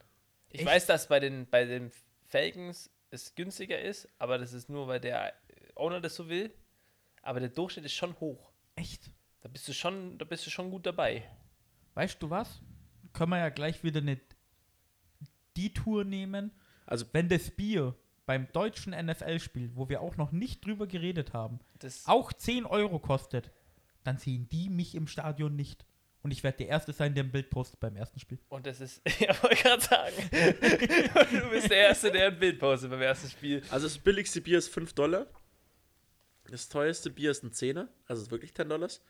Ich
Echt?
weiß, dass bei den, bei den Falcons es günstiger ist, aber das ist nur, weil der Owner das so will. Aber der Durchschnitt ist schon hoch.
Echt?
Da bist du schon, da bist du schon gut dabei.
Weißt du was? Können wir ja gleich wieder eine die Tour nehmen.
Also
Wenn das Bier beim deutschen NFL-Spiel, wo wir auch noch nicht drüber geredet haben,
Das,
auch 10 Euro kostet, dann sehen die mich im Stadion nicht. Und ich werde der Erste sein, der ein Bild postet beim ersten Spiel.
und das ist, ja, wollte gerade sagen. du bist der Erste, der ein Bild postet beim ersten Spiel.
Also das billigste Bier ist 5 Dollar. Das teuerste Bier ist ein Zehner, also ist wirklich 10 Dollars.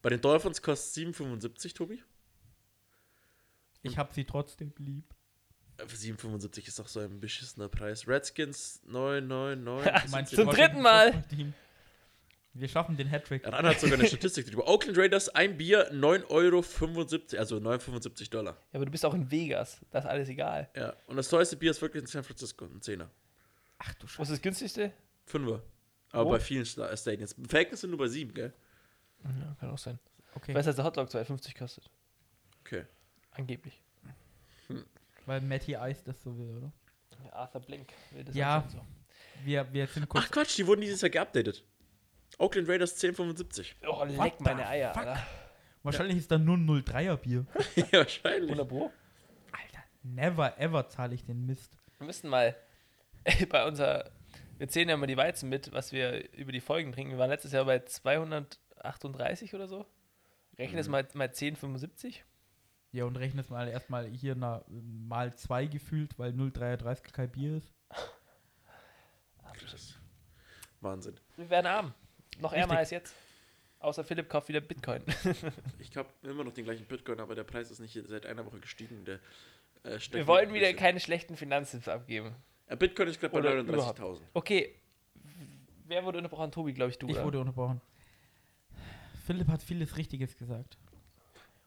Bei den Dolphins kostet es 7,75, Tobi.
Ich habe sie trotzdem lieb.
Äh, Für 7,75 ist auch so ein beschissener Preis. Redskins 9,99.
Du meinst
Zum dritten Mal.
Team. Wir schaffen den Hattrick.
Ran hat sogar eine Statistik drüber. Oakland Raiders, ein Bier 9,75 Euro, also 9,75 Dollar.
Ja, aber du bist auch in Vegas. Das ist alles egal.
Ja, und das teuerste Bier ist wirklich in San Francisco, ein Zehner.
Ach du
Was
Scheiße.
ist das günstigste?
Fünfer. Aber
Wo?
bei vielen Sta- Stadions. Falcons sind nur bei 7, gell?
Ja, kann auch sein.
Okay.
Ich weiß, dass der Hotdog 2,50 kostet.
Okay.
Angeblich.
Weil Matty Ice das so will, oder?
Ja, Arthur Blink will das
Ja.
anscheinend
Wir, wir sind kurz.
Ach Quatsch, die wurden dieses Jahr geupdatet. Oakland Raiders 10,75.
so. Oh, leck
What
meine Eier,
fuck?
Alter.
Wahrscheinlich ist da nur ein 03er Bier.
ja, wahrscheinlich.
100 Pro?
Alter, never ever zahle ich den Mist.
Wir müssen mal bei unser. Wir zählen ja mal die Weizen mit, was wir über die Folgen trinken. Wir waren letztes Jahr bei 238 oder so. Rechne es mal, mal 10,75.
Ja, und rechne es mal erstmal hier na, mal zwei gefühlt, weil 0,33 kein Bier ist.
Krass. Wahnsinn.
Wir werden arm. Noch ärmer als jetzt. Außer Philipp kauft wieder Bitcoin.
Ich habe immer noch den gleichen Bitcoin, aber der Preis ist nicht seit einer Woche gestiegen. Der, äh,
Wir wollen wieder keine schlechten Finanztipps abgeben.
Äh, Bitcoin ist gerade bei
Oder
39.000.
Okay. Wer wurde unterbrochen? Tobi, glaube ich, du.
Ich
oder?
wurde unterbrochen. Philipp hat vieles Richtiges gesagt.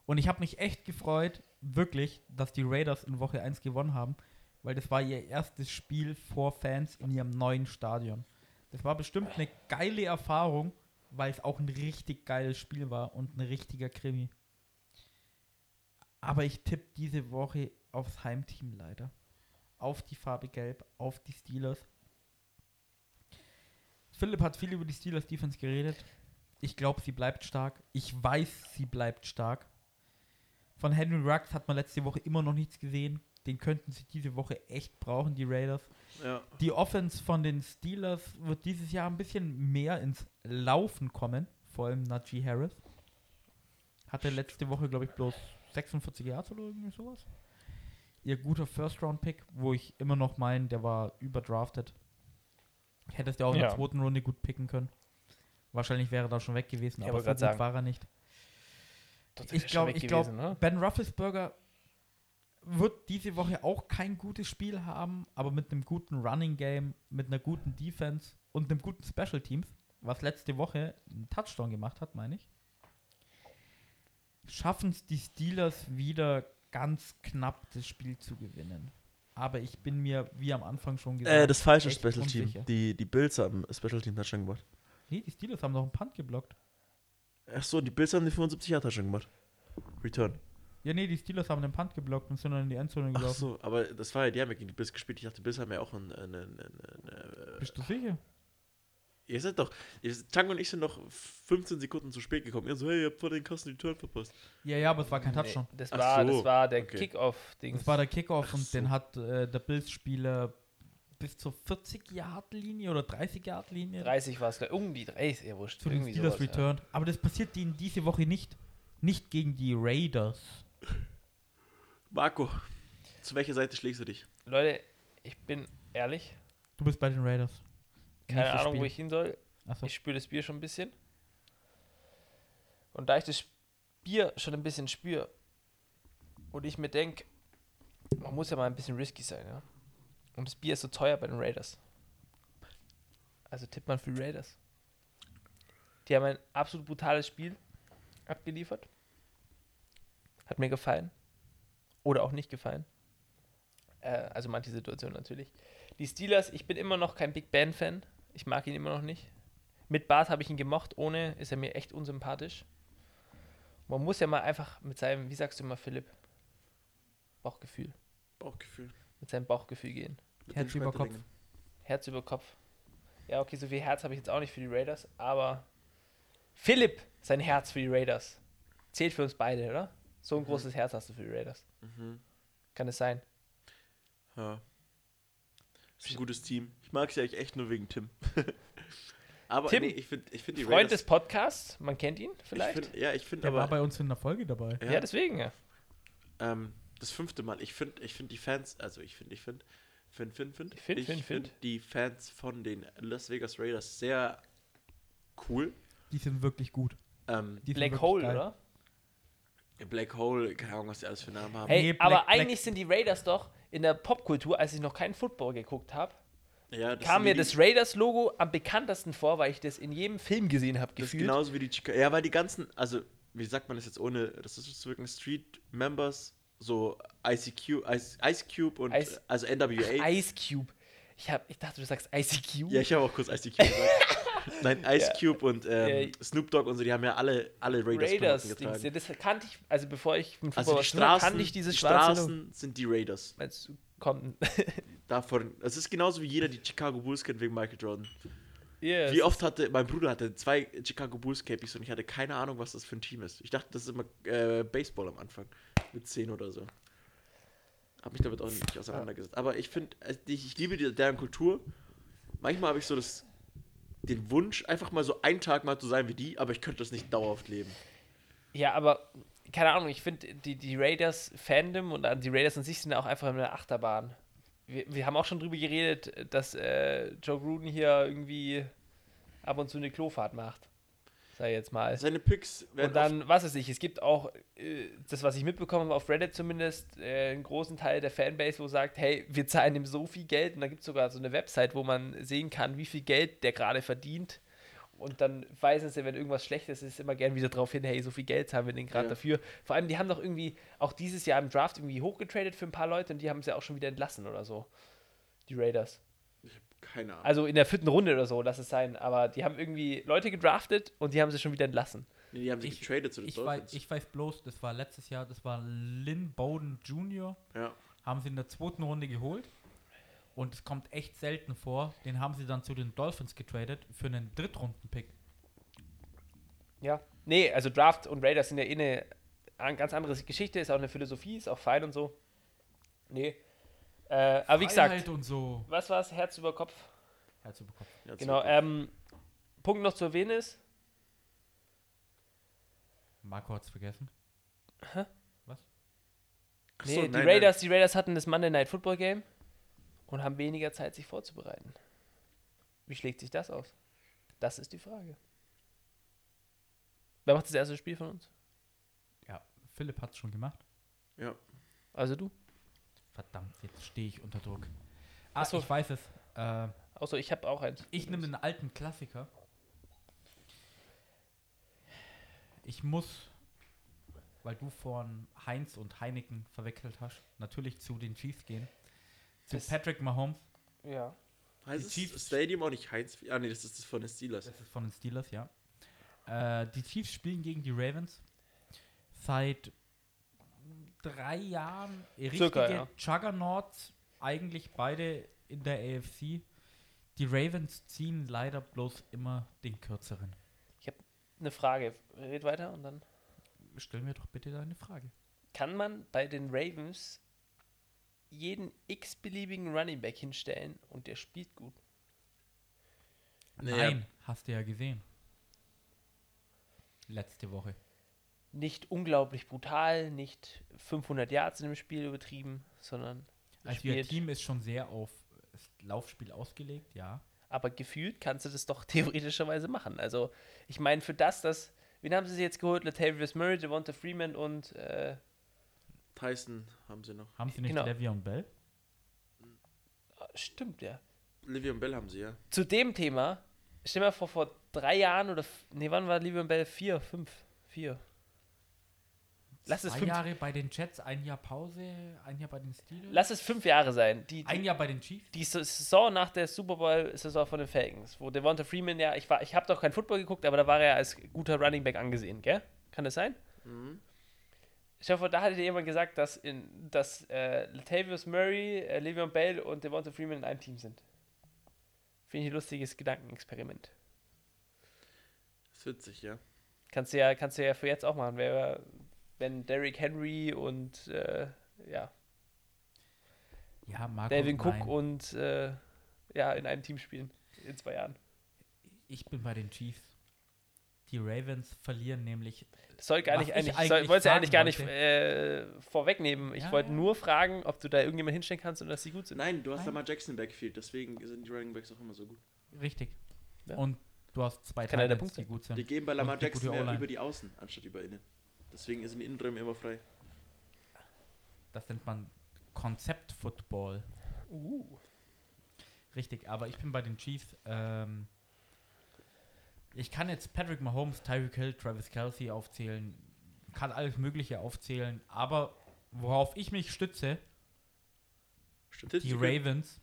Und ich habe mich echt gefreut, wirklich, dass die Raiders in Woche 1 gewonnen haben, weil das war ihr erstes Spiel vor Fans in ihrem neuen Stadion. Das war bestimmt eine geile Erfahrung, weil es auch ein richtig geiles Spiel war und ein richtiger Krimi. Aber ich tippe diese Woche aufs Heimteam leider. Auf die Farbe Gelb, auf die Steelers. Philipp hat viel über die Steelers Defense geredet. Ich glaube, sie bleibt stark. Ich weiß, sie bleibt stark. Von Henry Ruggs hat man letzte Woche immer noch nichts gesehen. Den könnten sie diese Woche echt brauchen, die Raiders.
Ja.
Die Offense von den Steelers wird dieses Jahr ein bisschen mehr ins Laufen kommen. Vor allem Najee Harris. Hatte letzte Woche, glaube ich, bloß 46 Yards oder irgendwie sowas. Ihr guter First-Round-Pick, wo ich immer noch meine, der war überdraftet. Hättest du auch in
Ja.
der zweiten Runde gut picken können. Wahrscheinlich wäre er da schon weg gewesen,
Ja,
aber so gut
sagen.
war er nicht. Ich glaube, ich
ne?
Ben Roethlisberger wird diese Woche auch kein gutes Spiel haben, aber mit einem guten Running Game, mit einer guten Defense und einem guten Special Teams, was letzte Woche einen Touchdown gemacht hat, meine ich, schaffen es die Steelers wieder ganz knapp das Spiel zu gewinnen. Aber ich bin mir, wie am Anfang schon gesagt,
Äh, das falsche Special Team.
unsicher.
Die, die Bills haben Special Team Touchdown gemacht.
Nee, die Steelers haben noch einen Punt geblockt.
Achso, die Bills haben die 75 Jahre Touchdown gemacht. Return.
Ja, nee, die Steelers haben den Punt geblockt und sind dann in die Endzone
Ach
gelaufen.
so, aber das war ja, die haben ja gegen die Bills gespielt. Ich dachte, die Bills haben ja auch einen. einen, einen, einen, einen
Bist du sicher?
ihr seid doch. Ihr, Tango und ich sind noch 15 Sekunden zu spät gekommen. Ihr so, hey, ihr habt vor den Kosten Return verpasst.
Ja, ja, aber es war kein Touchdown.
Nee, das,
Ach
war,
so,
das war der
okay.
Kickoff-Ding.
Das war der Kickoff
Ach
und
so.
den hat äh, der Bills-Spieler bis zur 40-Yard-Linie oder 30-Yard-Linie
30 war es, um die 30, ja wurscht.
zu den
Irgendwie
Steelers
sowas, ja.
returned. Aber das passiert ihnen diese Woche nicht. Nicht gegen die Raiders.
Marco, zu welcher Seite schlägst du dich?
Leute, ich bin ehrlich,
Du bist bei den Raiders.
keine
Nächstes
Ahnung, wo ich hin soll.
Achso.
Ich spüre das Bier schon ein bisschen. Und da ich das Bier schon ein bisschen spüre und ich mir denke, man muss ja mal ein bisschen risky sein, ja. Und das Bier ist so teuer bei den Raiders. Also tippt man für die Raiders. Die haben ein absolut brutales Spiel abgeliefert. Hat mir gefallen. Oder auch nicht gefallen. Äh, also manche Situationen natürlich. Die Steelers, ich bin immer noch kein Big Ben-Fan. Ich mag ihn immer noch nicht. Mit Bart habe ich ihn gemocht, ohne ist er mir echt unsympathisch. Man muss ja mal einfach mit seinem, wie sagst du immer, Philipp? Bauchgefühl.
Bauchgefühl.
Mit seinem Bauchgefühl gehen.
Mit
Herz über Kopf.
Herz über Kopf. Ja, okay, so viel Herz habe ich jetzt auch nicht für die Raiders, aber Philipp, sein Herz für die Raiders. Zählt für uns beide, oder? So ein großes Herz hast du für die Raiders.
Mhm.
Kann es sein?
Ja. Ist ein gutes Team. Ich mag sie eigentlich echt nur wegen Tim. Aber
Tim,
nee, ich finde ich find die
Freund
Raiders,
des Podcasts, man kennt ihn
ich
vielleicht.
find, Ja, ich finde
Der war
aber
bei uns in der Folge dabei.
ja.
ja,
deswegen, ja.
ähm, das fünfte Mal. Ich finde ich find die Fans, also ich finde, ich finde, find, find, find,
Ich find,
ich
find,
find
find.
die Fans von den Las Vegas Raiders sehr cool.
Die sind wirklich gut.
Ähm,
Die sind
Black
wirklich
Hole,
geil.
oder?
Black Hole, keine Ahnung, was die alles für Namen haben.
Hey,
Nee, Black-
aber
Black-
eigentlich sind die Raiders doch in der Popkultur, als ich noch keinen Football geguckt habe,
ja,
kam mir das Raiders-Logo am bekanntesten vor, weil ich das in jedem Film gesehen habe,
das ist
gefühlt.
genauso wie die Chicago. Ja, weil die ganzen, also, wie sagt man das jetzt ohne, das ist so wirklich Street Members, so ICQ, Ice, Ice Cube und
Ice-
also NWA.
Ice Cube. Ich, hab, ich dachte, du sagst ICQ.
Ja, ich habe auch kurz ICQ gesagt. Nein, Ice
Ja.
Cube und ähm,
Ja.
Snoop Dogg und so, die haben ja alle, alle Raiders,
Raiders.
Raiders
Dings.
Getragen.
das kannte ich, also bevor ich mit
Also
Football
die Straßen,
kannte ich dieses
die
schwarze Logo.
Straßen sind die Raiders.
Meinst du, kommt.
Davon, es ist genauso wie jeder die Chicago Bulls kennt wegen Michael Jordan.
yes.
Wie oft hatte, mein Bruder hatte zwei Chicago Bulls Cappies und ich hatte keine Ahnung, was das für ein Team ist. Ich dachte, das ist immer äh, Baseball am Anfang. Mit 10 oder so. Hab mich damit auch nicht auseinandergesetzt. Aber ich finde, ich, ich liebe die, deren Kultur. Manchmal habe ich so das, den Wunsch, einfach mal so einen Tag mal zu sein wie die, aber ich könnte das nicht dauerhaft leben.
Ja, aber keine Ahnung, ich finde die, die Raiders-Fandom und die Raiders an sich sind auch einfach in der Achterbahn. Wir, wir haben auch schon drüber geredet, dass äh, Joe Gruden hier irgendwie ab und zu eine Klofahrt macht. Sei jetzt mal.
Seine Picks werden
Und dann, was weiß ich, es gibt auch, äh, das, was ich mitbekommen habe auf Reddit zumindest, äh, einen großen Teil der Fanbase, wo sagt, hey, wir zahlen ihm so viel Geld. Und da gibt es sogar so eine Website, wo man sehen kann, wie viel Geld der gerade verdient. Und dann weisen sie, wenn irgendwas Schlechtes ist, immer gern wieder darauf hin, hey, so viel Geld zahlen wir den gerade
Ja.
dafür. Vor allem, die haben doch irgendwie auch dieses Jahr im Draft irgendwie hochgetradet für ein paar Leute und die haben sie auch schon wieder entlassen oder so. Die Raiders.
Keine Ahnung.
Also in der vierten Runde oder so, lass es sein. Aber die haben irgendwie Leute gedraftet und die haben sie schon wieder entlassen.
nee, die haben sich
Ich-
getradet zu den
Ich
Dolphins.
weiß, ich weiß bloß, das war letztes Jahr, das war Lynn Bowden Jr.
ja.
haben sie in der zweiten Runde geholt. Und es kommt echt selten vor. Den haben sie dann zu den Dolphins getradet für einen Drittrunden-Pick.
Ja. Nee, also Draft und Raiders sind ja eh eine an- ganz andere Geschichte, ist auch eine Philosophie, ist auch fein und so. Nee. Äh, aber wie gesagt,
so.
was war's? Herz über Kopf.
Herz über Kopf.
Ja,
Genau.
zurück.
Ähm, Punkt noch zu erwähnen ist,
Marco hat's vergessen.
Ach
nee,
so,
die,
nein,
Raiders, die Raiders hatten das Monday Night Football Game und haben weniger Zeit, sich vorzubereiten. Wie schlägt sich das aus? Das ist die Frage. Wer macht das erste Spiel von uns?
Ja, Philipp hat's schon gemacht.
Ja.
Also du?
Verdammt, jetzt stehe ich unter Druck. Ah,
Ach so.
ich weiß es. Äh,
Außer ich habe auch eins.
ich nehme den alten Klassiker. Ich muss, weil du vorhin Heinz und Heineken verwechselt hast, natürlich zu den Chiefs gehen. Zu
Das-
Patrick Mahomes.
Ja.
Heißt
Die
es
Chiefs-
Stadium auch nicht Heinz? Ah, nee, das ist das von den Steelers.
Das ist von den Steelers, ja. Äh, die Chiefs spielen gegen die Ravens seit drei Jahren. Richtige
Circa, ja.
Juggernauts, eigentlich beide in der AFC. Die Ravens ziehen leider bloß immer den kürzeren.
Eine Frage. Red weiter und dann.
Stell mir doch bitte deine Frage.
Kann man bei den Ravens jeden x-beliebigen Running Back hinstellen und der spielt gut?
Naja.
Nein, hast du ja gesehen. Letzte Woche.
Nicht unglaublich brutal, nicht 500 Yards in dem Spiel übertrieben, sondern
Also ihr Team ist schon sehr auf das Laufspiel ausgelegt, ja.
aber gefühlt kannst du das doch theoretischerweise machen. Also, ich meine, für das, dass. Wen haben sie jetzt geholt? Latavius Murray, Devonta Freeman und. Äh,
Tyson haben sie noch.
Haben sie nicht
Genau.
Le'Veon Bell?
stimmt, ja.
Livion Bell haben sie, ja.
Zu dem Thema, stell mal vor, vor drei Jahren oder. Nee, wann war Livion Bell? Vier, fünf, vier. Lass es fünf,
Jahre bei den Jets, ein Jahr Pause, ein Jahr bei den Steelers.
lass es fünf Jahre sein. Die,
ein
die,
Jahr bei den Chiefs.
die Saison nach der Super Bowl-Saison von den Falcons, wo Devonta Freeman ja, ich, war- ich habe doch kein Football geguckt, aber da war er ja als guter Running Back angesehen, gell? Kann das sein?
Mhm.
Ich hoffe, da hatte dir jemand gesagt, dass, in, dass äh, Latavius Murray, äh, Le'Veon Bell und Devonta Freeman in einem Team sind. Finde ich ein lustiges Gedankenexperiment.
ist witzig, ja.
Kannst du ja, kannst du ja für jetzt auch machen. Wer, wenn Derrick Henry und äh, ja,
Ja, Marco,
Dalvin Cook
nein.
und äh, ja, in einem Team spielen in zwei Jahren.
Ich bin bei den Chiefs. Die Ravens verlieren nämlich.
Das soll gar nicht
ich
eigentlich,
eigentlich
soll, wollte ja eigentlich gar nicht äh, vorwegnehmen. Ich
Ja,
wollte
ja.
nur fragen, ob du da irgendjemand hinstellen kannst und dass sie gut sind.
Nein, du hast
Nein.
Lamar Jackson Backfield, deswegen sind die Running Backs auch immer so gut.
Richtig.
Ja.
Und du hast zwei
Punkt
die gut sind.
Die gehen bei Lamar Jackson mehr über die Außen, anstatt über innen. Deswegen sind die Innenräume immer frei.
Das nennt man Konzept-Football.
Uh.
Richtig, aber ich bin bei den Chiefs. Ähm, ich kann jetzt Patrick Mahomes, Tyreek Hill, Travis Kelsey aufzählen, kann alles Mögliche aufzählen, aber worauf ich mich stütze, die. Ravens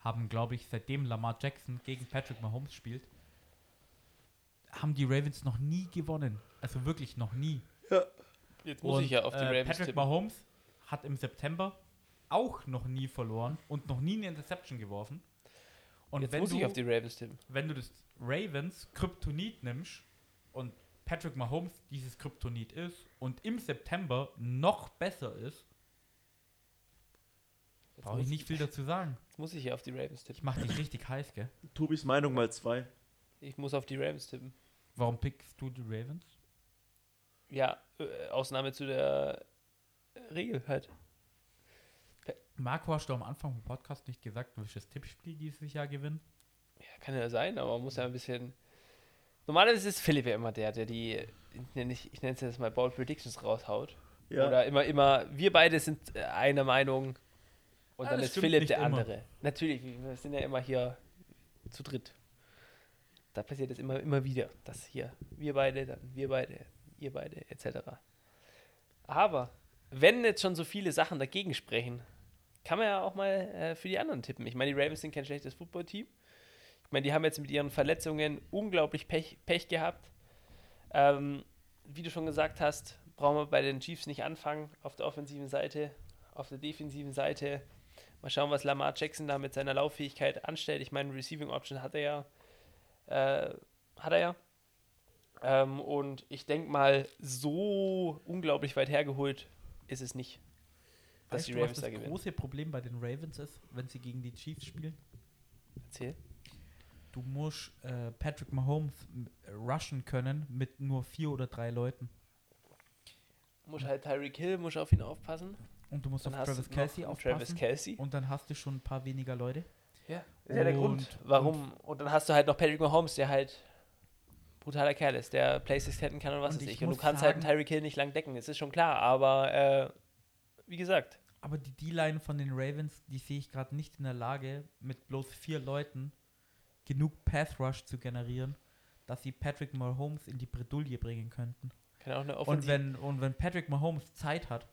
haben, glaube ich, seitdem Lamar Jackson gegen Patrick Mahomes spielt, haben die Ravens noch nie gewonnen. Also wirklich noch nie.
Jetzt muss
Und,
ich ja auf die
äh,
Ravens
Patrick
tippen.
Mahomes hat im September auch noch nie verloren und noch nie eine Interception geworfen. Und
Jetzt
wenn
muss
du,
ich auf die Ravens tippen.
wenn du das Ravens Kryptonit nimmst und Patrick Mahomes dieses Kryptonit ist und im September noch besser ist, brauche ich nicht viel dazu sagen.
Jetzt muss ich ja auf die Ravens
Ich
tippen.
mache dich richtig heiß, gell?
Tobis Meinung mal zwei.
Ich muss auf die Ravens tippen.
Warum pickst du die Ravens?
Ja, äh, Ausnahme zu der Regel halt.
Marco, hast du am Anfang vom Podcast nicht gesagt, du willst das Tippspiel dieses Jahr gewinnen?
Ja, kann ja sein, aber man muss ja ein bisschen. Normalerweise ist Philipp ja immer der, der die, ich nenne ich, ich nenne es jetzt mal Bold Predictions raushaut. Oder immer, immer, wir beide sind äh, einer Meinung und
Ah,
dann ist Philipp der
immer.
andere. Natürlich, wir wir sind ja immer hier zu dritt. Da passiert es immer, immer wieder, dass hier wir beide, dann wir beide, ihr beide, etc. Aber wenn jetzt schon so viele Sachen dagegen sprechen, kann man ja auch mal äh, für die anderen tippen. Ich meine, die Ravens sind kein schlechtes Footballteam. Ich meine, die haben jetzt mit ihren Verletzungen unglaublich Pech, Pech gehabt. Ähm, wie du schon gesagt hast, brauchen wir bei den Chiefs nicht anfangen auf der offensiven Seite, auf der defensiven Seite. Mal schauen, was Lamar Jackson da mit seiner Lauffähigkeit anstellt. Ich meine, Receiving Option hat er ja. Äh, hat er ja. Ähm, und ich denke mal, so unglaublich weit hergeholt ist es nicht, dass
Weißt
die
du, was
Ravens da
das
gewinnen.
große Problem bei den Ravens ist, wenn sie gegen die Chiefs spielen?
Erzähl.
Du musst äh, Patrick Mahomes rushen können mit nur vier oder drei Leuten.
Muss halt Tyreek Hill, muss auf ihn aufpassen.
Und du musst
Dann
auf Travis Kelsey aufpassen.
Travis Kelsey.
Und dann hast du schon ein paar weniger Leute.
Ja, ist ja der Grund,
Und-
warum. Und, dann hast du halt noch Patrick Mahomes, der halt brutaler Kerl ist, der Plays extenden kann und was
Und
weiß
ich.
Und du kannst halt einen
sagen-
Tyreek Hill nicht lang decken, das ist schon klar. Aber äh, wie gesagt,
Aber die D-Line von den Ravens, die sehe ich gerade nicht in der Lage, mit bloß vier Leuten genug Path Rush zu generieren, dass sie Patrick Mahomes in die Bredouille bringen könnten.
kann auch eine
Und wenn, und wenn Patrick Mahomes Zeit hat,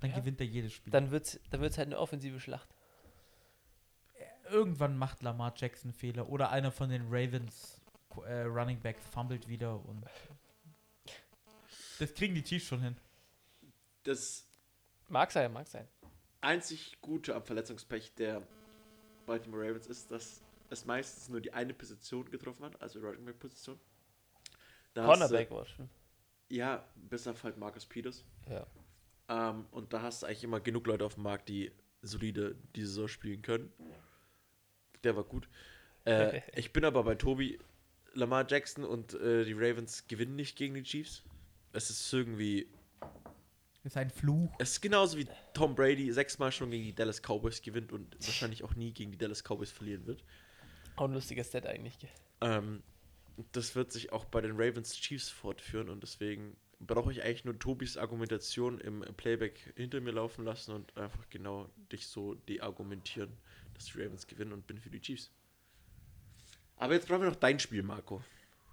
dann
Ja.
gewinnt er jedes Spiel.
dann wird es dann wird's halt eine offensive Schlacht.
Irgendwann macht Lamar Jackson Fehler oder einer von den Ravens äh, Running Backs fummelt wieder und das kriegen die Chiefs schon hin.
Das
Mag sein, mag sein.
einzig Gute am Verletzungspech der Baltimore Ravens ist, dass es meistens nur die eine Position getroffen hat, also Running Back Position. Da
Cornerback war schon.
Ja, bis auf halt Marcus Peters.
Ja.
Ähm, und da hast du eigentlich immer genug Leute auf dem Markt, die solide die Saison spielen können. Der war gut. Äh, ich bin aber bei Tobi. Lamar Jackson und äh, die Ravens gewinnen nicht gegen die Chiefs. Es ist irgendwie.
Das ist ein Fluch.
Es ist genauso wie Tom Brady sechsmal schon gegen die Dallas Cowboys gewinnt und wahrscheinlich auch nie gegen die Dallas Cowboys verlieren wird.
Auch ein lustiger Stat eigentlich. gell?
Ähm, das wird sich auch bei den Ravens Chiefs fortführen und deswegen brauche ich eigentlich nur Tobis Argumentation im Playback hinter mir laufen lassen und einfach genau dich so deargumentieren, dass die Ravens gewinnen und bin für die Chiefs. Aber jetzt brauchen wir noch dein Spiel, Marco.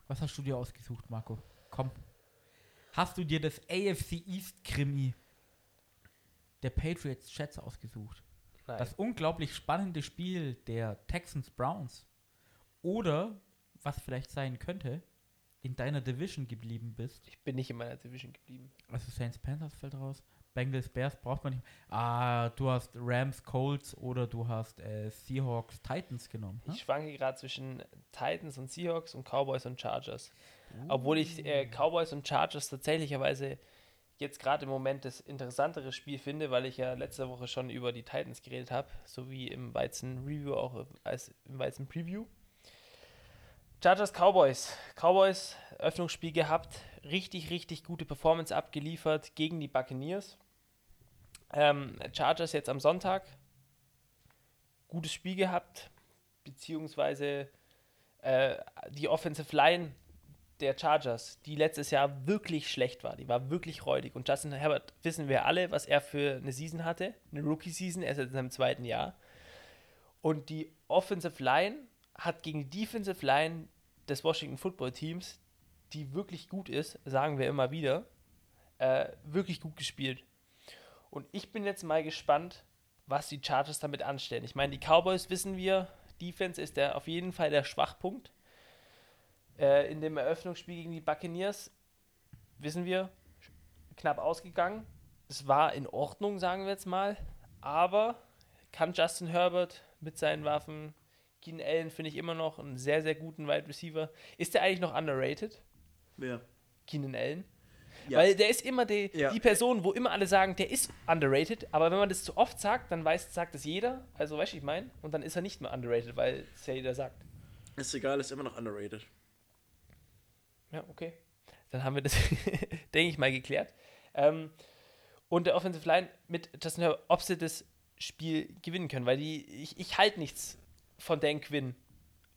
Was hast du dir ausgesucht, Marco? Komm. Hast du dir das AFC East Krimi der Patriots Jets ausgesucht?
Nein.
Das unglaublich spannende Spiel der Texans Browns. Oder, was vielleicht sein könnte, in deiner Division geblieben bist.
ich bin nicht in meiner Division geblieben.
Also Saints Panthers fällt raus. Bengals Bears braucht man nicht. Ah, du hast Rams Colts oder du hast äh, Seahawks Titans genommen. Ne?
Ich schwanke gerade zwischen Titans und Seahawks und Cowboys und Chargers. Obwohl ich äh, Cowboys und Chargers tatsächlicherweise jetzt gerade im Moment das interessantere Spiel finde, weil ich ja letzte Woche schon über die Titans geredet habe, sowie im Weizen Review auch als im Weizen Preview. Chargers Cowboys. Cowboys Öffnungsspiel gehabt, richtig richtig gute Performance abgeliefert gegen die Buccaneers. Ähm, Chargers jetzt am Sonntag gutes Spiel gehabt, beziehungsweise äh, die Offensive Line der Chargers, die letztes Jahr wirklich schlecht war, die war wirklich räudig. Und Justin Herbert wissen wir alle, was er für eine Season hatte, eine Rookie-Season, er ist jetzt in seinem zweiten Jahr. Und die Offensive Line hat gegen die Defensive Line des Washington Football Teams, die wirklich gut ist, sagen wir immer wieder, äh, wirklich gut gespielt. Und ich bin jetzt mal gespannt, was die Chargers damit anstellen. Ich meine, die Cowboys wissen wir, Defense ist der auf jeden Fall der Schwachpunkt. Äh, in dem Eröffnungsspiel gegen die Buccaneers wissen wir, knapp ausgegangen. Es war in Ordnung, sagen wir jetzt mal. Aber kann Justin Herbert mit seinen Waffen, Keenan Allen finde ich immer noch einen sehr, sehr guten Wide Receiver. Ist der eigentlich noch underrated,
Ja.
Keenan Allen?
Ja.
Weil der ist immer die,
Ja.
die Person, wo immer alle sagen, der ist underrated, aber wenn man das zu oft sagt, dann weiß, sagt es jeder, also weißt du, ich meine, und dann ist er nicht mehr underrated, weil es ja jeder sagt.
Ist egal, ist immer noch underrated.
Ja, okay. Dann haben wir das, denke ich mal, geklärt. Ähm, und der Offensive Line mit Justin Herbert, ob sie das Spiel gewinnen können, weil die, ich, ich halte nichts von Dan Quinn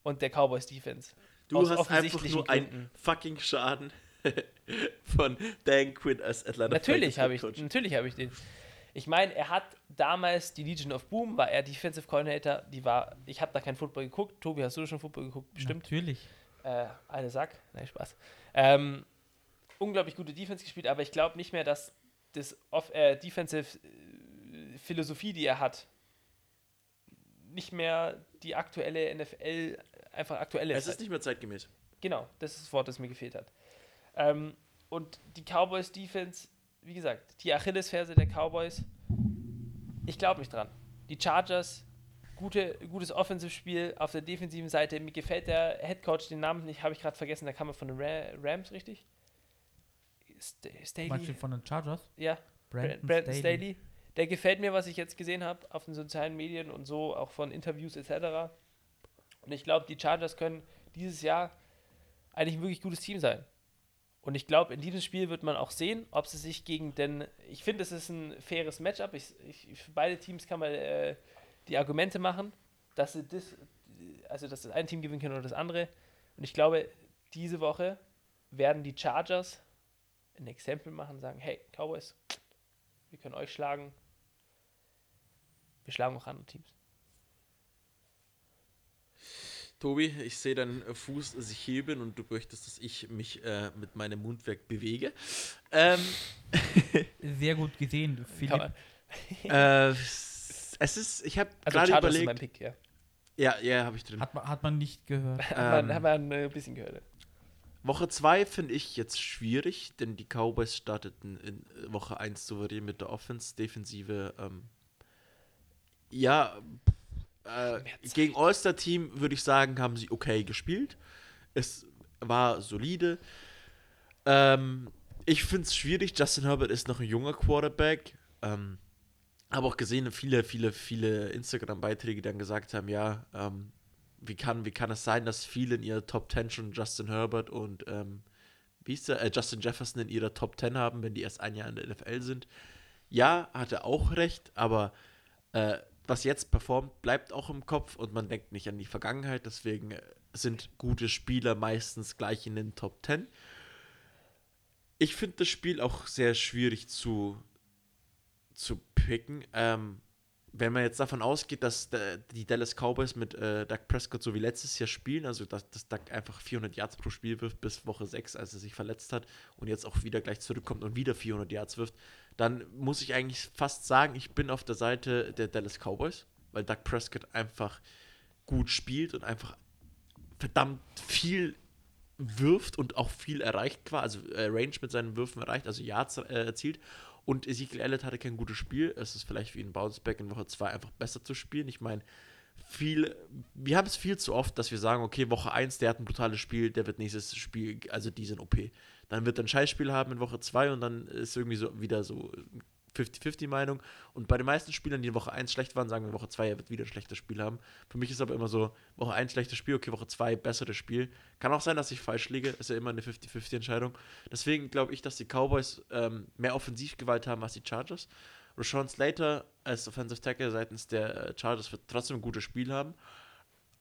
und der Cowboys Defense.
Du hast einfach nur einen
Gründen.
fucking Schaden von Dan Quinn als Atlanta
Natürlich
Falcons
habe ich, natürlich habe ich den. Ich meine, er hat damals die Legion of Boom, war er Defensive Coordinator, die war, ich habe da kein Football geguckt. Tobi, hast du schon Football geguckt? Bestimmt.
Natürlich.
Äh, eine Sack. Nein, Spaß. Ähm, unglaublich gute Defense gespielt, aber ich glaube nicht mehr, dass das off, äh, Defensive äh, Philosophie, die er hat, nicht mehr die aktuelle NFL einfach aktuelle
Es ist nicht mehr zeitgemäß.
Genau, das ist das Wort, das mir gefehlt hat. Ähm, und die Cowboys Defense, wie gesagt, die Achillesferse der Cowboys, ich glaube nicht dran. Die Chargers, gute, gutes Offensive-Spiel auf der defensiven Seite. Mir gefällt der Headcoach, den Namen nicht, habe ich gerade vergessen, der kam ja von den Ra Rams, richtig? St Staley?
Du von den Chargers?
Ja, Brandon, Brandon Staley. Der gefällt mir, was ich jetzt gesehen habe auf den sozialen Medien und so, auch von Interviews etc. Und ich glaube, die Chargers können dieses Jahr eigentlich ein wirklich gutes Team sein. Und ich glaube, in diesem Spiel wird man auch sehen, ob sie sich gegen den. Ich finde, es ist ein faires Matchup. Ich, ich, für beide Teams kann man äh, die Argumente machen, dass sie das, also dass das ein Team gewinnen kann oder das andere. Und ich glaube, diese Woche werden die Chargers ein Exempel machen, sagen, hey, Cowboys, wir können euch schlagen. Wir schlagen auch andere Teams.
Tobi, ich sehe deinen Fuß sich heben und du möchtest, dass ich mich äh, mit meinem Mundwerk bewege. Ähm,
Sehr gut gesehen, Philipp.
äh, es ist, ich habe
Also
gerade
Chargers ist
überlegt.
mein Pick, ja.
Ja, ja, habe ich drin.
Hat man, hat man nicht gehört.
Hat man,
Ähm,
hat man ein bisschen gehört. ja.
Woche 2 finde ich jetzt schwierig, denn die Cowboys starteten in Woche 1 souverän mit der Offense, Defensive. Ähm, ja, äh, gegen All-Star-Team würde ich sagen, haben sie okay gespielt. Es war solide. Ähm, ich finde es schwierig. Justin Herbert ist noch ein junger Quarterback. Ähm, habe auch gesehen, viele, viele, viele Instagram-Beiträge, die dann gesagt haben, ja, ähm, wie kann, wie kann es sein, dass viele in ihrer Top 10 schon Justin Herbert und ähm, wie ist der, äh, Justin Jefferson in ihrer Top 10 haben, wenn die erst ein Jahr in der NFL sind? Ja, hat er auch recht, aber äh, was jetzt performt, bleibt auch im Kopf und man denkt nicht an die Vergangenheit, deswegen äh, sind gute Spieler meistens gleich in den Top 10. Ich finde das Spiel auch sehr schwierig zu, zu picken. Ähm, wenn man jetzt davon ausgeht, dass der, die Dallas Cowboys mit äh, Doug Prescott so wie letztes Jahr spielen, also dass, dass Doug einfach 400 Yards pro Spiel wirft bis Woche 6, als er sich verletzt hat und jetzt auch wieder gleich zurückkommt und wieder 400 Yards wirft, dann muss ich eigentlich fast sagen, ich bin auf der Seite der Dallas Cowboys, weil Doug Prescott einfach gut spielt und einfach verdammt viel wirft und auch viel erreicht, quasi, also äh, Range mit seinen Würfen erreicht, also Yards äh, erzielt. Und Ezekiel Elliott hatte kein gutes Spiel. Es ist vielleicht wie ein Bounceback in Woche 2 einfach besser zu spielen. Ich meine, viel, wir haben es viel zu oft, dass wir sagen, okay, Woche 1, der hat ein brutales Spiel, der wird nächstes Spiel, also die sind OP. Dann wird er ein Scheißspiel haben in Woche 2 und dann ist irgendwie so wieder so 50-50 Meinung. Und bei den meisten Spielern, die in Woche 1 schlecht waren, sagen wir, Woche 2 er wird wieder ein schlechtes Spiel haben. Für mich ist aber immer so, Woche 1 schlechtes Spiel, okay, Woche 2 besseres Spiel. Kann auch sein, dass ich falsch liege, ist ja immer eine 50-50 Entscheidung. Deswegen glaube ich, dass die Cowboys ähm, mehr Offensivgewalt haben als die Chargers. Rashawn Slater als Offensive Tackle seitens der äh, Chargers wird trotzdem ein gutes Spiel haben.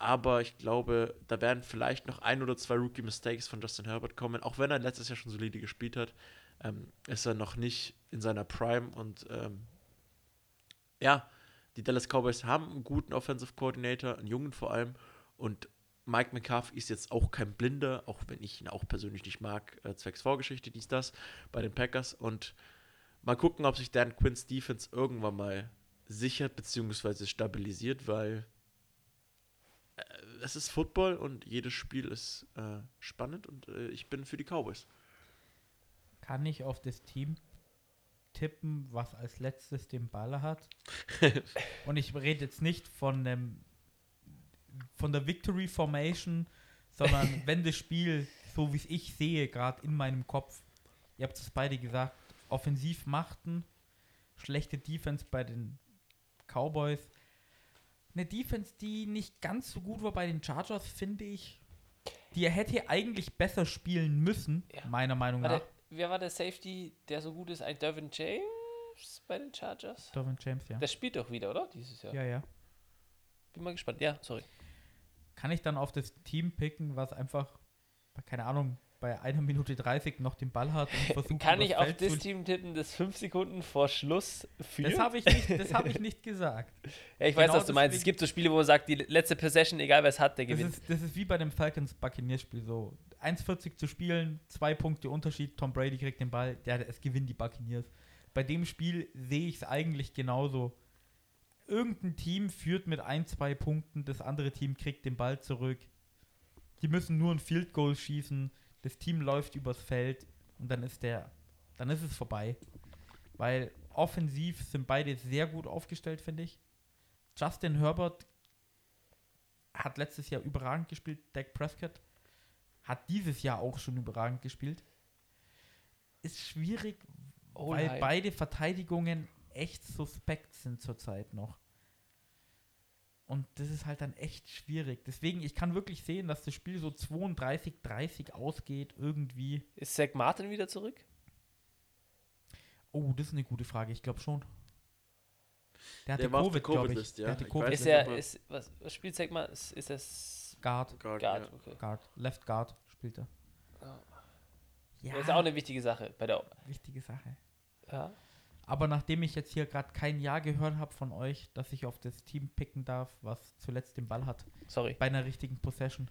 Aber ich glaube, da werden vielleicht noch ein oder zwei Rookie-Mistakes von Justin Herbert kommen. Auch wenn er letztes Jahr schon solide gespielt hat, ähm, ist er noch nicht in seiner Prime. Und ähm, ja, die Dallas Cowboys haben einen guten Offensive Coordinator, einen jungen vor allem. Und Mike McCarthy ist jetzt auch kein Blinder, auch wenn ich ihn auch persönlich nicht mag, äh, zwecks Vorgeschichte, dies, das, bei den Packers. Und mal gucken, ob sich Dan Quinns Defense irgendwann mal sichert bzw. stabilisiert, weil es ist Football und jedes Spiel ist äh, spannend und äh, ich bin für die Cowboys.
Kann ich auf das Team tippen, was als letztes den Ball hat? Und ich rede jetzt nicht von dem von der Victory Formation, sondern wenn das Spiel, so wie es ich sehe, gerade in meinem Kopf, ihr habt es beide gesagt, offensiv machten, schlechte Defense bei den Cowboys. Eine Defense, die nicht ganz so gut war bei den Chargers, finde ich. Die hätte eigentlich besser spielen müssen,
Ja.
meiner Meinung
War
nach.
der, wer war der Safety, der so gut ist? Ein Dervin James bei den Chargers?
Derwin James, ja.
Der spielt doch wieder, oder? Dieses Jahr.
Ja, ja.
Bin mal gespannt. Ja, sorry.
Kann ich dann auf das Team picken, was einfach, keine Ahnung, bei einer Minute 30 noch den Ball hat und versucht,
Kann ich auf das Team tippen, das fünf Sekunden vor Schluss führt?
Das habe ich, nicht- das hab ich nicht gesagt.
ja, ich weiß,
genau
was du meinst. Es gibt so Spiele, wo man sagt, die letzte Possession, egal wer es hat, der
Das
gewinnt.
ist, das ist wie bei dem Falcons Buccaneers Spiel so. 1,40 zu spielen, zwei Punkte Unterschied, Tom Brady kriegt den Ball, der, es gewinnen die Buccaneers. Bei dem Spiel sehe ich es eigentlich genauso. Irgendein Team führt mit ein, zwei Punkten, das andere Team kriegt den Ball zurück. Die müssen nur ein Field Goal schießen, das Team läuft übers Feld und dann ist der, dann ist es vorbei. Weil offensiv sind beide sehr gut aufgestellt, finde ich. Justin Herbert hat letztes Jahr überragend gespielt. Dak Prescott hat dieses Jahr auch schon überragend gespielt. Ist schwierig, weil
O-Line.
beide Verteidigungen echt suspekt sind zurzeit noch. Und das ist halt dann echt schwierig. Deswegen, ich kann wirklich sehen, dass das Spiel so 32-30 ausgeht, irgendwie.
Ist Zach Martin wieder zurück?
Oh, das ist eine gute Frage. Ich glaube schon. Der hatte
Der
Covid, glaube ich.
Ja.
Der hatte
Ich
Covid.
Ist er, ist, was, was spielt Zach Martin? Ist, ist das
Guard.
Guard,
Guard?
ja.
Okay.
Guard. Left Guard spielt er.
Ja.
Ja,
Das ist auch eine wichtige Sache bei der.
wichtige Sache.
Ja.
Aber nachdem ich jetzt hier gerade kein Ja gehört habe von euch, dass ich auf das Team picken darf, was zuletzt den Ball hat,
Sorry.
bei einer richtigen Possession,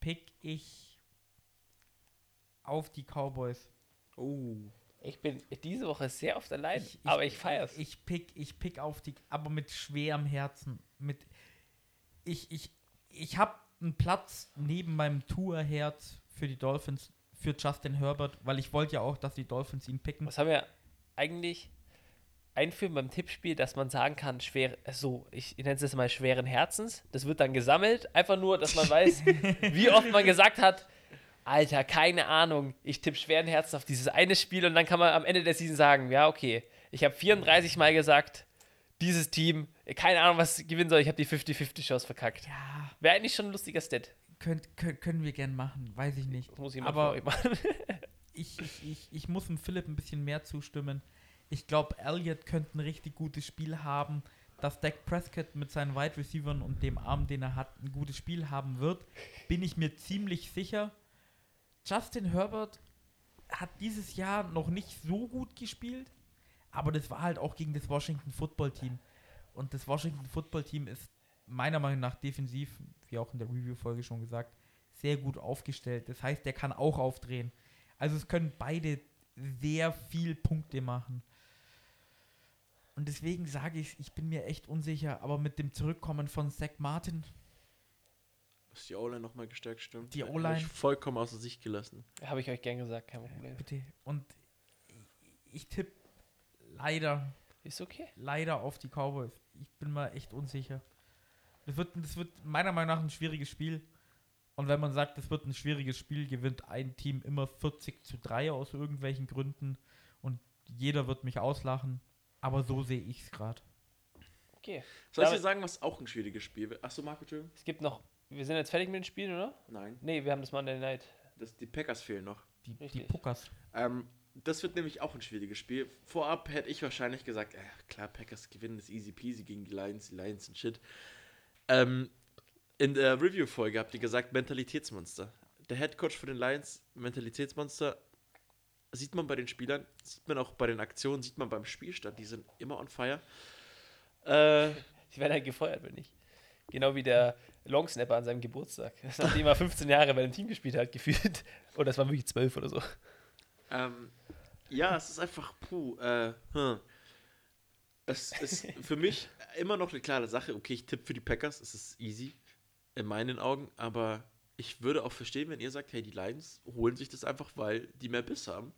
pick ich auf die Cowboys.
Oh.
Ich bin diese Woche sehr oft allein,
Ich- ich-
aber ich feier's.
Ich pick, ich pick auf die, aber mit schwerem Herzen. Mit, ich ich, ich habe einen Platz neben meinem Tour-Herz für die Dolphins, für Justin Herbert, weil ich wollte ja auch, dass die Dolphins ihn picken.
Was haben wir eigentlich einführen beim Tippspiel, dass man sagen kann, schwer, so, ich nenne es jetzt mal schweren Herzens. Das wird dann gesammelt, einfach nur, dass man weiß, wie oft man gesagt hat, Alter, keine Ahnung, ich tippe schweren Herzens auf dieses eine Spiel und dann kann man am Ende der Season sagen, ja, okay, ich habe 34 Mal gesagt, dieses Team, keine Ahnung, was gewinnen soll, ich habe die 50-50-Chance verkackt.
Ja,
Wäre eigentlich schon ein lustiger Stat.
Könnt, könnt, können wir gern machen, weiß ich nicht.
Das muss ich mal
Aber ich, ich, ich, ich muss dem Philipp ein bisschen mehr zustimmen. Ich glaube, Elliott könnte ein richtig gutes Spiel haben. Dass Dak Prescott mit seinen Wide Receivers und dem Arm, den er hat, ein gutes Spiel haben wird, bin ich mir ziemlich sicher. Justin Herbert hat dieses Jahr noch nicht so gut gespielt, aber das war halt auch gegen das Washington Football Team. Und das Washington Football Team ist meiner Meinung nach defensiv, wie auch in der Review-Folge schon gesagt, sehr gut aufgestellt. Das heißt, der kann auch aufdrehen. Also es können beide sehr viel Punkte machen. Und deswegen sage ich, ich bin mir echt unsicher, aber mit dem Zurückkommen von Zach Martin,
Ist die O-Line nochmal gestärkt, stimmt.
Die
Hab
O-Line-
ich Vollkommen außer Sicht gelassen.
habe ich euch gern gesagt, kein Problem.
bitte. Und ich tippe leider,
Ist okay.
leider auf die Cowboys. Ich bin mal echt unsicher. Das wird, das wird meiner Meinung nach ein schwieriges Spiel. Und wenn man sagt, es wird ein schwieriges Spiel, gewinnt ein Team immer 40 zu 3 aus irgendwelchen Gründen. Und jeder wird mich auslachen. Aber so sehe ich es gerade.
Okay.
Soll ich dir sagen, was auch ein schwieriges Spiel wird? Achso, Marco, Entschuldigung?
Es gibt noch, wir sind jetzt fertig mit den Spielen, oder?
Nein.
Nee, wir haben das Monday Night.
Das, die Packers fehlen noch.
Die, die. Puckers.
Ähm, das wird nämlich auch ein schwieriges Spiel. Vorab hätte ich wahrscheinlich gesagt, äh, klar, Packers gewinnen das easy peasy gegen die Lions, die Lions sind shit. Ähm, in der Review-Folge habt ihr gesagt, Mentalitätsmonster. Der Headcoach für den Lions, Mentalitätsmonster, sieht man bei den Spielern, sieht man auch bei den Aktionen, sieht man beim Spielstand, die sind immer on fire. Äh,
Die werden halt gefeuert, wenn nicht. Genau wie der Longsnapper an seinem Geburtstag. Nachdem er 15 Jahre bei dem Team gespielt hat, gefühlt. Oder das war wirklich 12 oder so.
Ähm, ja, es ist einfach, puh, äh, hm. Es ist für mich immer noch eine klare Sache. Okay, ich tippe für die Packers, es ist easy, in meinen Augen, aber ich würde auch verstehen, wenn ihr sagt, hey, die Lions holen sich das einfach, weil die mehr Biss haben.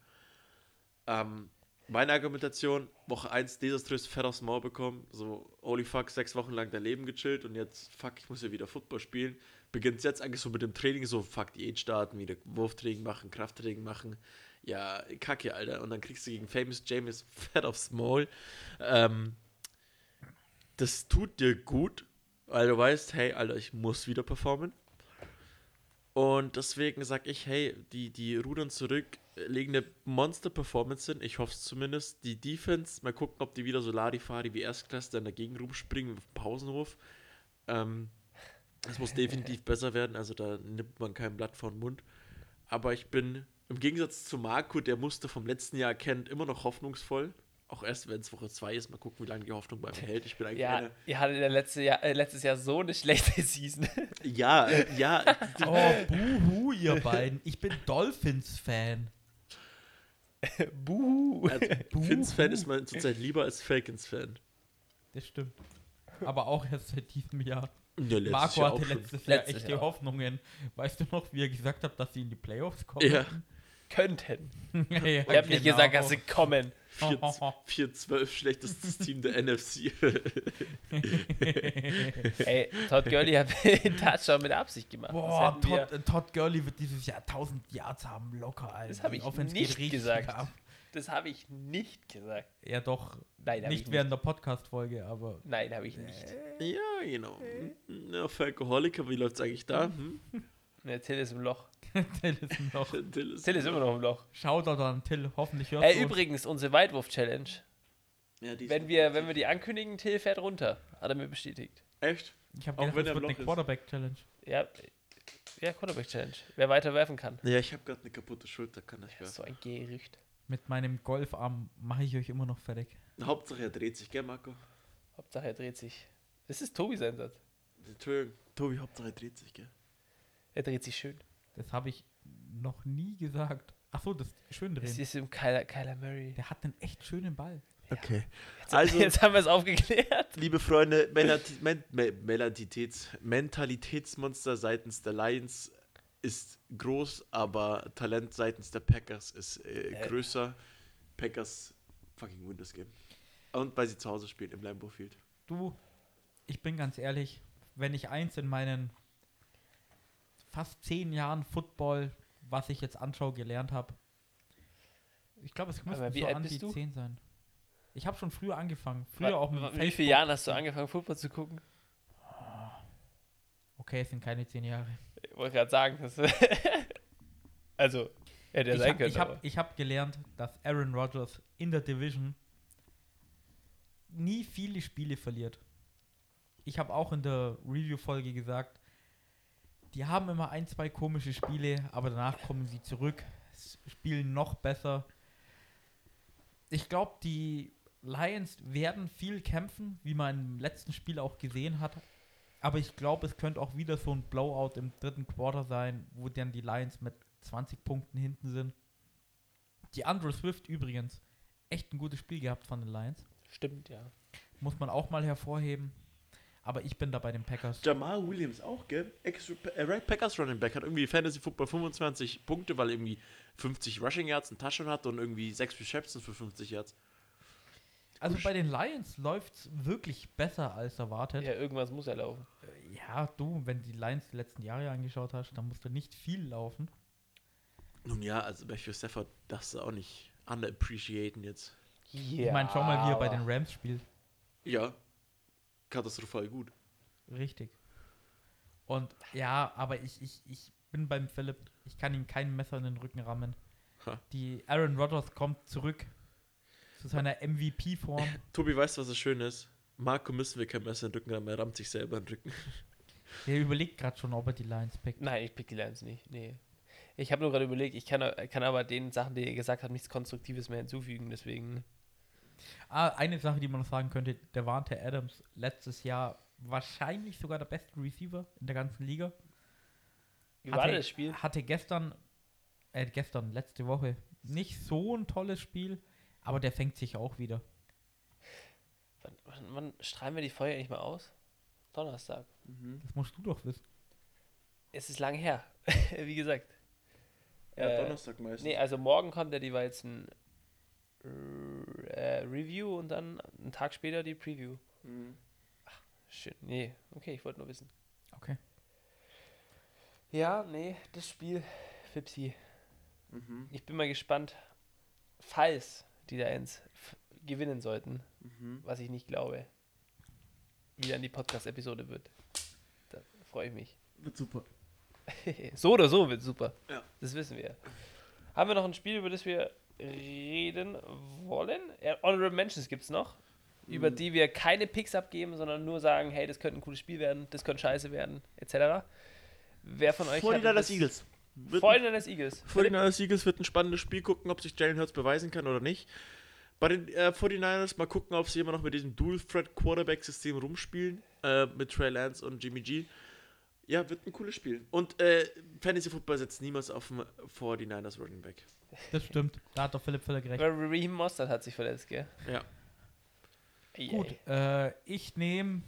Ähm, meine Argumentation, Woche 1 desaströs fett aufs Maul bekommen, so, holy fuck, sechs Wochen lang dein Leben gechillt und jetzt, fuck, ich muss ja wieder Football spielen. Beginnt jetzt eigentlich so mit dem Training, so, fuck, Diät starten, wieder Wurftraining machen, Krafttraining machen. Ja, kacke, Alter. Und dann kriegst du gegen Famous James fett aufs Maul. Ähm, das tut dir gut, weil du weißt, hey, Alter, ich muss wieder performen. Und deswegen sag ich, hey, die, die rudern zurück, legen eine Monster-Performance hin. Ich hoffe es zumindest. Die Defense, mal gucken, ob die wieder so Larifari wie Erstklasse dann dagegen rumspringen auf dem Pausenhof. Ähm, das muss definitiv besser werden. Also da nimmt man kein Blatt vor den Mund. Aber ich bin im Gegensatz zu Marco, der Muster vom letzten Jahr kennt, immer noch hoffnungsvoll. Auch erst, wenn es Woche 2 ist. Mal gucken, wie lange die Hoffnung bei mir hält. Ich bin eigentlich
Ja, ihr hattet ja letzte Jahr, äh, letztes Jahr so eine schlechte Season.
Ja, äh, ja.
Oh, buhu, ihr beiden. Ich bin Dolphins-Fan.
Buhu.
Also, Fins-Fan ist man zurzeit lieber als Falcons-Fan.
Das stimmt. Aber auch erst seit diesem Jahr.
Ja,
Marco
Jahr
hatte letztes Jahr
Letztes
echte
Jahr.
Hoffnungen. Weißt du noch, wie er gesagt hat, dass sie in die Playoffs kommen?
Ja.
Könnten.
ja,
Ich habe nicht
genau.
gesagt, dass sie kommen.
4-12 schlechtestes Team der NFC.
Ey, Todd Gurley hat den Touchdown mit Absicht gemacht.
Boah, Todd, äh, Todd Gurley wird dieses Jahr 1000 Yards haben, locker, Alter.
Das hab
Die
ich
Offense
nicht gesagt.
ab.
das habe ich nicht gesagt.
Ja, doch.
Nein, habe ich
nicht
nicht.
während der Podcast-Folge, aber.
Nein, habe ich nicht.
Ja, genau. Ja, Falcoholiker, wie läuft's eigentlich da? Hm?
Till ist im Loch.
Till ist noch.
Till ist,
Till ist immer noch im Loch.
Shoutout an Till, hoffentlich hört
Ey,
du
übrigens, unsere Weitwurf-Challenge.
ja, die ist
Wenn wir, wenn wir die ankündigen, Till fährt runter. Hat er mir bestätigt.
Echt?
Ich habe
auch
gedacht,
wenn
das
er im
wird eine
Loch ist.
Quarterback-Challenge.
Ja, ja Quarterback-Challenge. Wer weiter werfen kann.
Ja, ich habe gerade eine kaputte Schulter, kann ich
Das ist
werfen.
so ein Gerücht.
Mit meinem Golfarm mache ich euch immer noch fertig.
Hauptsache er dreht sich, gell, Marco?
Hauptsache er dreht sich. Das ist Tobi sein Satz.
Entschuldigung. Tobi, Hauptsache er dreht sich, gell?
Er dreht sich schön.
Das habe ich noch nie gesagt. Achso, das schön
Das
drehen.
ist im Kyler, Kyler Murray.
Der hat einen echt schönen Ball.
Okay.
Jetzt,
Also-
jetzt haben wir es aufgeklärt.
Liebe Freunde, Mentalitätsmonster seitens der Lions ist groß, aber Talent seitens der Packers ist äh,
Äh.
größer. Packers fucking win das Game. Und weil sie zu Hause spielen im Lambeau Field.
Du, ich bin ganz ehrlich, wenn ich eins in meinen fast zehn Jahren Football, was ich jetzt anschaue, gelernt habe, ich glaube, es müsste so an die
du?
10 sein. Ich habe schon früher angefangen. Früher auch mit
Wie
Facebook.
viele Jahren hast du angefangen, Football zu gucken?
Okay, es sind keine 10 Jahre.
Ich wollte gerade sagen. Das also, hätte ja
ich
sein
habe
können.
ich hab,
aber-
ich hab gelernt, dass Aaron Rodgers in der Division nie viele Spiele verliert. Ich habe auch in der Review-Folge gesagt, die haben immer ein, zwei komische Spiele, aber danach kommen sie zurück, spielen noch besser. Ich glaube, die Lions werden viel kämpfen, wie man im letzten Spiel auch gesehen hat. Aber ich glaube, es könnte auch wieder so ein Blowout im dritten Quarter sein, wo dann die Lions mit 20 Punkten hinten sind. Die Andrew Swift übrigens echt ein gutes Spiel gehabt von den Lions.
Stimmt, ja.
Muss man auch mal hervorheben. Aber ich bin da bei den Packers.
Jamal Williams auch, gell? Extra, äh, right Packers Running Back hat irgendwie Fantasy Football 25 Punkte, weil er irgendwie 50 Rushing Yards, einen Touchdown hat und irgendwie 6 Receptions für 50 Yards.
Also bei den Lions läuft es wirklich besser als erwartet.
Ja, irgendwas muss er laufen.
Ja, du, wenn du die Lions die letzten Jahre angeschaut hast, dann musst du nicht viel laufen.
Nun ja, also Matthew Stafford darfst du auch nicht underappreciaten jetzt.
Ja,
Ich meine, schau mal, wie er bei den Rams spielt.
Ja, katastrophal gut.
Richtig. Und ja, aber ich, ich, ich bin beim Philipp. Ich kann ihm kein Messer in den Rücken rammen.
Ha.
Die Aaron Rodgers kommt zurück zu seiner MVP-Form.
Tobi, weißt du, was das Schöne ist? Marco müssen wir kein Messer in den Rücken haben, er rammt sich selber in den Rücken.
Der überlegt gerade schon, ob er die Lions pickt.
Nein, ich pick die Lions nicht. Nee. Ich habe nur gerade überlegt, ich kann, kann aber den Sachen, die ihr gesagt habt, nichts Konstruktives mehr hinzufügen, deswegen.
Ah, eine Sache, die man noch sagen könnte, der Wante Adams letztes Jahr wahrscheinlich sogar der beste Receiver in der ganzen Liga.
Wie war
hatte,
das Spiel?
Hatte gestern, äh, gestern, letzte Woche, nicht so ein tolles Spiel, aber der fängt sich auch wieder.
Wann, wann, wann strahlen wir die Folge eigentlich mal aus? Donnerstag.
Das musst du doch wissen.
Es ist lang her. Wie gesagt.
Ja,
Äh,
Donnerstag meistens.
Nee, also morgen kommt ja die Weizen äh, Review und dann einen Tag später die Preview.
Mhm.
Schön. Nee, okay, ich wollte nur wissen.
Okay.
Ja, nee, das Spiel, Fipsi.
Mhm.
Ich bin mal gespannt, falls die da eins gewinnen sollten,
Mhm.
was ich nicht glaube, wie dann die Podcast-Episode wird. Da freue ich mich.
Wird super.
so oder so wird super.
Ja.
Das wissen wir. Haben wir noch ein Spiel, über das wir reden wollen? Honorable Mentions gibt es noch, über
Mhm.
die wir keine Picks abgeben, sondern nur sagen, hey, das könnte ein cooles Spiel werden, das könnte scheiße werden, etc. Wer von euch
Vor
hatte
das
das-
Eagles. Wird
Vor
ein-
den Eagles.
49ers Eagles wird ein spannendes Spiel, gucken, ob sich Jalen Hurts beweisen kann oder nicht. Bei den äh, 49ers mal gucken, ob sie immer noch mit diesem Dual-Threat-Quarterback-System rumspielen, äh, mit Trey Lance und Jimmy G. Ja, wird ein cooles Spiel. Und äh, Fantasy Football setzt niemals auf den 49ers Running Back.
Das stimmt. Da hat doch Philipp völlig recht.
Weil Raheem Mostert hat sich verletzt, gell?
Ja.
Ei,
Gut, äh, ich nehme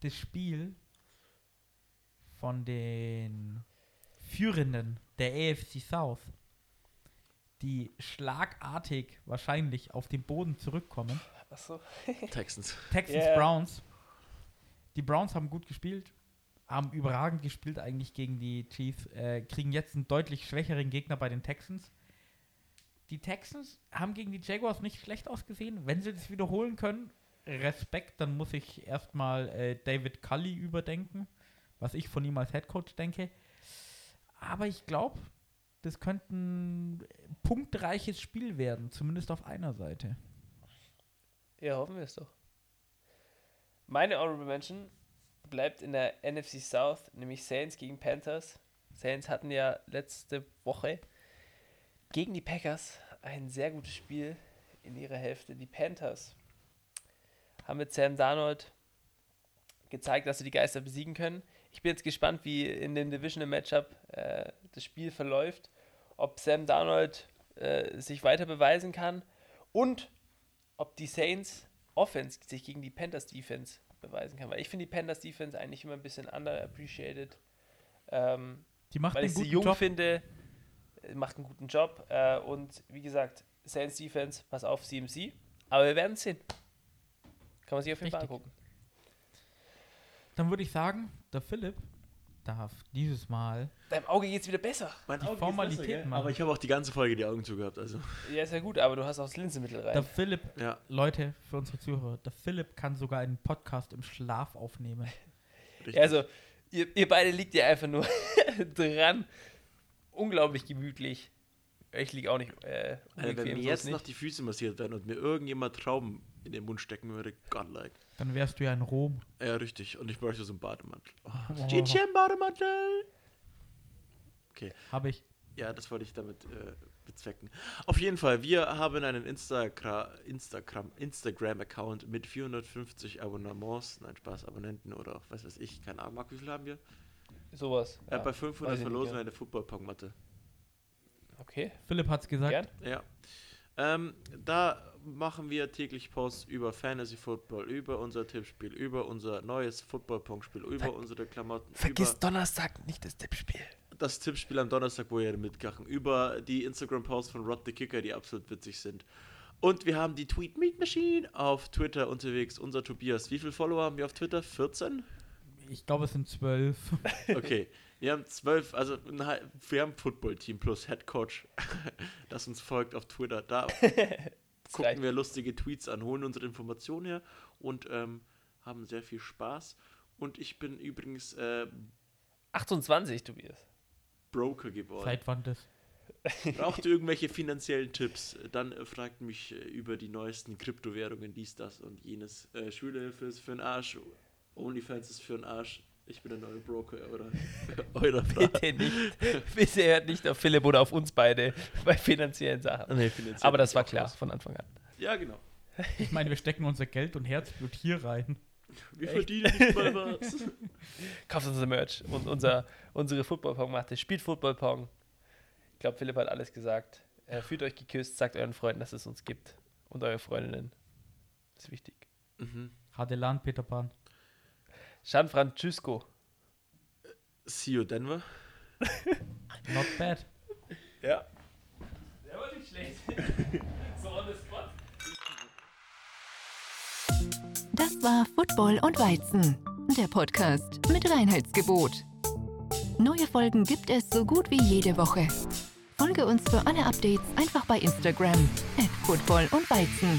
das Spiel von den Führenden der AFC South, die schlagartig wahrscheinlich auf den Boden zurückkommen.
Achso.
Texans.
Texans
Yeah.
Browns Die Browns haben gut gespielt, haben überragend gespielt eigentlich gegen die Chiefs, äh, kriegen jetzt einen deutlich schwächeren Gegner bei den Texans. Die Texans haben gegen die Jaguars nicht schlecht ausgesehen. Wenn sie das wiederholen können, Respekt, dann muss ich erstmal äh, David Cully überdenken, was ich von ihm als Headcoach denke. Aber ich glaube, das könnte ein punktreiches Spiel werden, zumindest auf einer Seite.
Ja, hoffen wir es doch. Meine Honorable Mention bleibt in der NFC South, nämlich Saints gegen Panthers. Saints hatten ja letzte Woche gegen die Packers ein sehr gutes Spiel in ihrer Hälfte. Die Panthers haben mit Sam Darnold gezeigt, dass sie die Geister besiegen können. Ich bin jetzt gespannt, wie in dem Divisional Matchup äh, das Spiel verläuft, ob Sam Darnold äh, sich weiter beweisen kann und ob die Saints Offense sich gegen die Panthers Defense beweisen kann. Weil ich finde die Panthers Defense eigentlich immer ein bisschen underappreciated. Ähm,
Die macht
weil
einen
ich sie
guten
jung
Job.
finde, äh, macht einen guten Job. Äh, und wie gesagt, Saints Defense, pass auf, CMC. Aber wir werden es sehen. Kann man sich auf jeden Fall angucken.
Dann würde ich sagen, der Philipp darf dieses Mal
Deinem Auge geht es wieder besser.
Mein
Die
Auge
Formalitäten
besser,
machen.
Aber ich habe auch die ganze Folge die Augen zugehabt. Also,
Ja, ist ja gut, aber du hast auch das Linsenmittel rein.
Der Philipp,
ja.
Leute, für unsere Zuhörer, der Philipp kann sogar einen Podcast im Schlaf aufnehmen.
Richtig.
Ja, also, ihr, ihr beide liegt ja einfach nur dran. Unglaublich gemütlich. Ich liege auch nicht äh,
Alter, wenn mir jetzt
nicht.
noch die Füße massiert werden und mir irgendjemand Trauben in den Mund stecken würde, Godlike.
Dann wärst du ja in Rom.
Ja, richtig. Und ich bräuchte so einen Bademantel. Oh,
Oh.
Gigi, Bademantel! Okay.
Habe ich.
Ja, das wollte ich damit äh, bezwecken. Auf jeden Fall, wir haben einen Instagra Instagram Instagram-Account mit 450 Abonnements, nein, Spaß, Abonnenten oder was weiß ich, keine Ahnung, Marc, wie viel haben wir?
Sowas.
Äh, bei 500
weiß ich nicht,
verlosen wir
ja.
eine Football-Pong-Matte.
Okay,
Philipp hat's gesagt.
gern.
Ja. Ähm, da machen wir täglich Posts über Fantasy Football, über unser Tippspiel, über unser neues Football-Pong-Spiel, über
Ver-
unsere Klamotten,
Vergiss
über
Donnerstag nicht das Tippspiel.
das Tippspiel am Donnerstag, wo ihr mitgachen, über die Instagram-Posts von Rod the Kicker, die absolut witzig sind. Und wir haben die Tweet Meet Machine auf Twitter unterwegs. Unser Tobias, wie viele Follower haben wir auf Twitter? 14?
Ich glaube, es sind zwölf.
Okay. Wir haben zwölf, also ein halb- wir haben ein Football-Team plus Head Coach, das uns folgt auf Twitter. Da gucken
reicht.
wir lustige Tweets an, holen unsere Informationen her und ähm, haben sehr viel Spaß. Und ich bin übrigens äh,
28, Tobias.
Broker geworden.
Seit wann das?
Braucht ihr irgendwelche finanziellen Tipps, dann äh, fragt mich äh, über die neuesten Kryptowährungen, dies, das und jenes. Äh, Schülerhilfe ist für den Arsch, OnlyFans ist für den Arsch. Ich bin der neue Broker eurer, eurer.
Bitte nicht. Bitte hört nicht auf Philipp oder auf uns beide bei finanziellen Sachen.
Nee, finanziell
Aber das war klar von Anfang an.
Ja, genau.
Ich meine, wir stecken unser Geld und Herzblut hier rein.
Wir
Echt?
verdienen nicht mal was.
Kauft unser Merch und unser, unsere Football-Pong-Matte. Spielt Football-Pong. Ich glaube, Philipp hat alles gesagt. Äh, fühlt euch geküsst, sagt euren Freunden, dass es uns gibt. Und eure Freundinnen. Das ist wichtig.
mhm.
Hadelan, Peter Pan.
San Francisco.
See you, Denver.
Not bad.
Ja.
Der war nicht schlecht. so on the spot.
Das war Football und Weizen, der Podcast mit Reinheitsgebot. Neue Folgen gibt es so gut wie jede Woche. Folge uns für alle Updates einfach bei Instagram at Football und Weizen.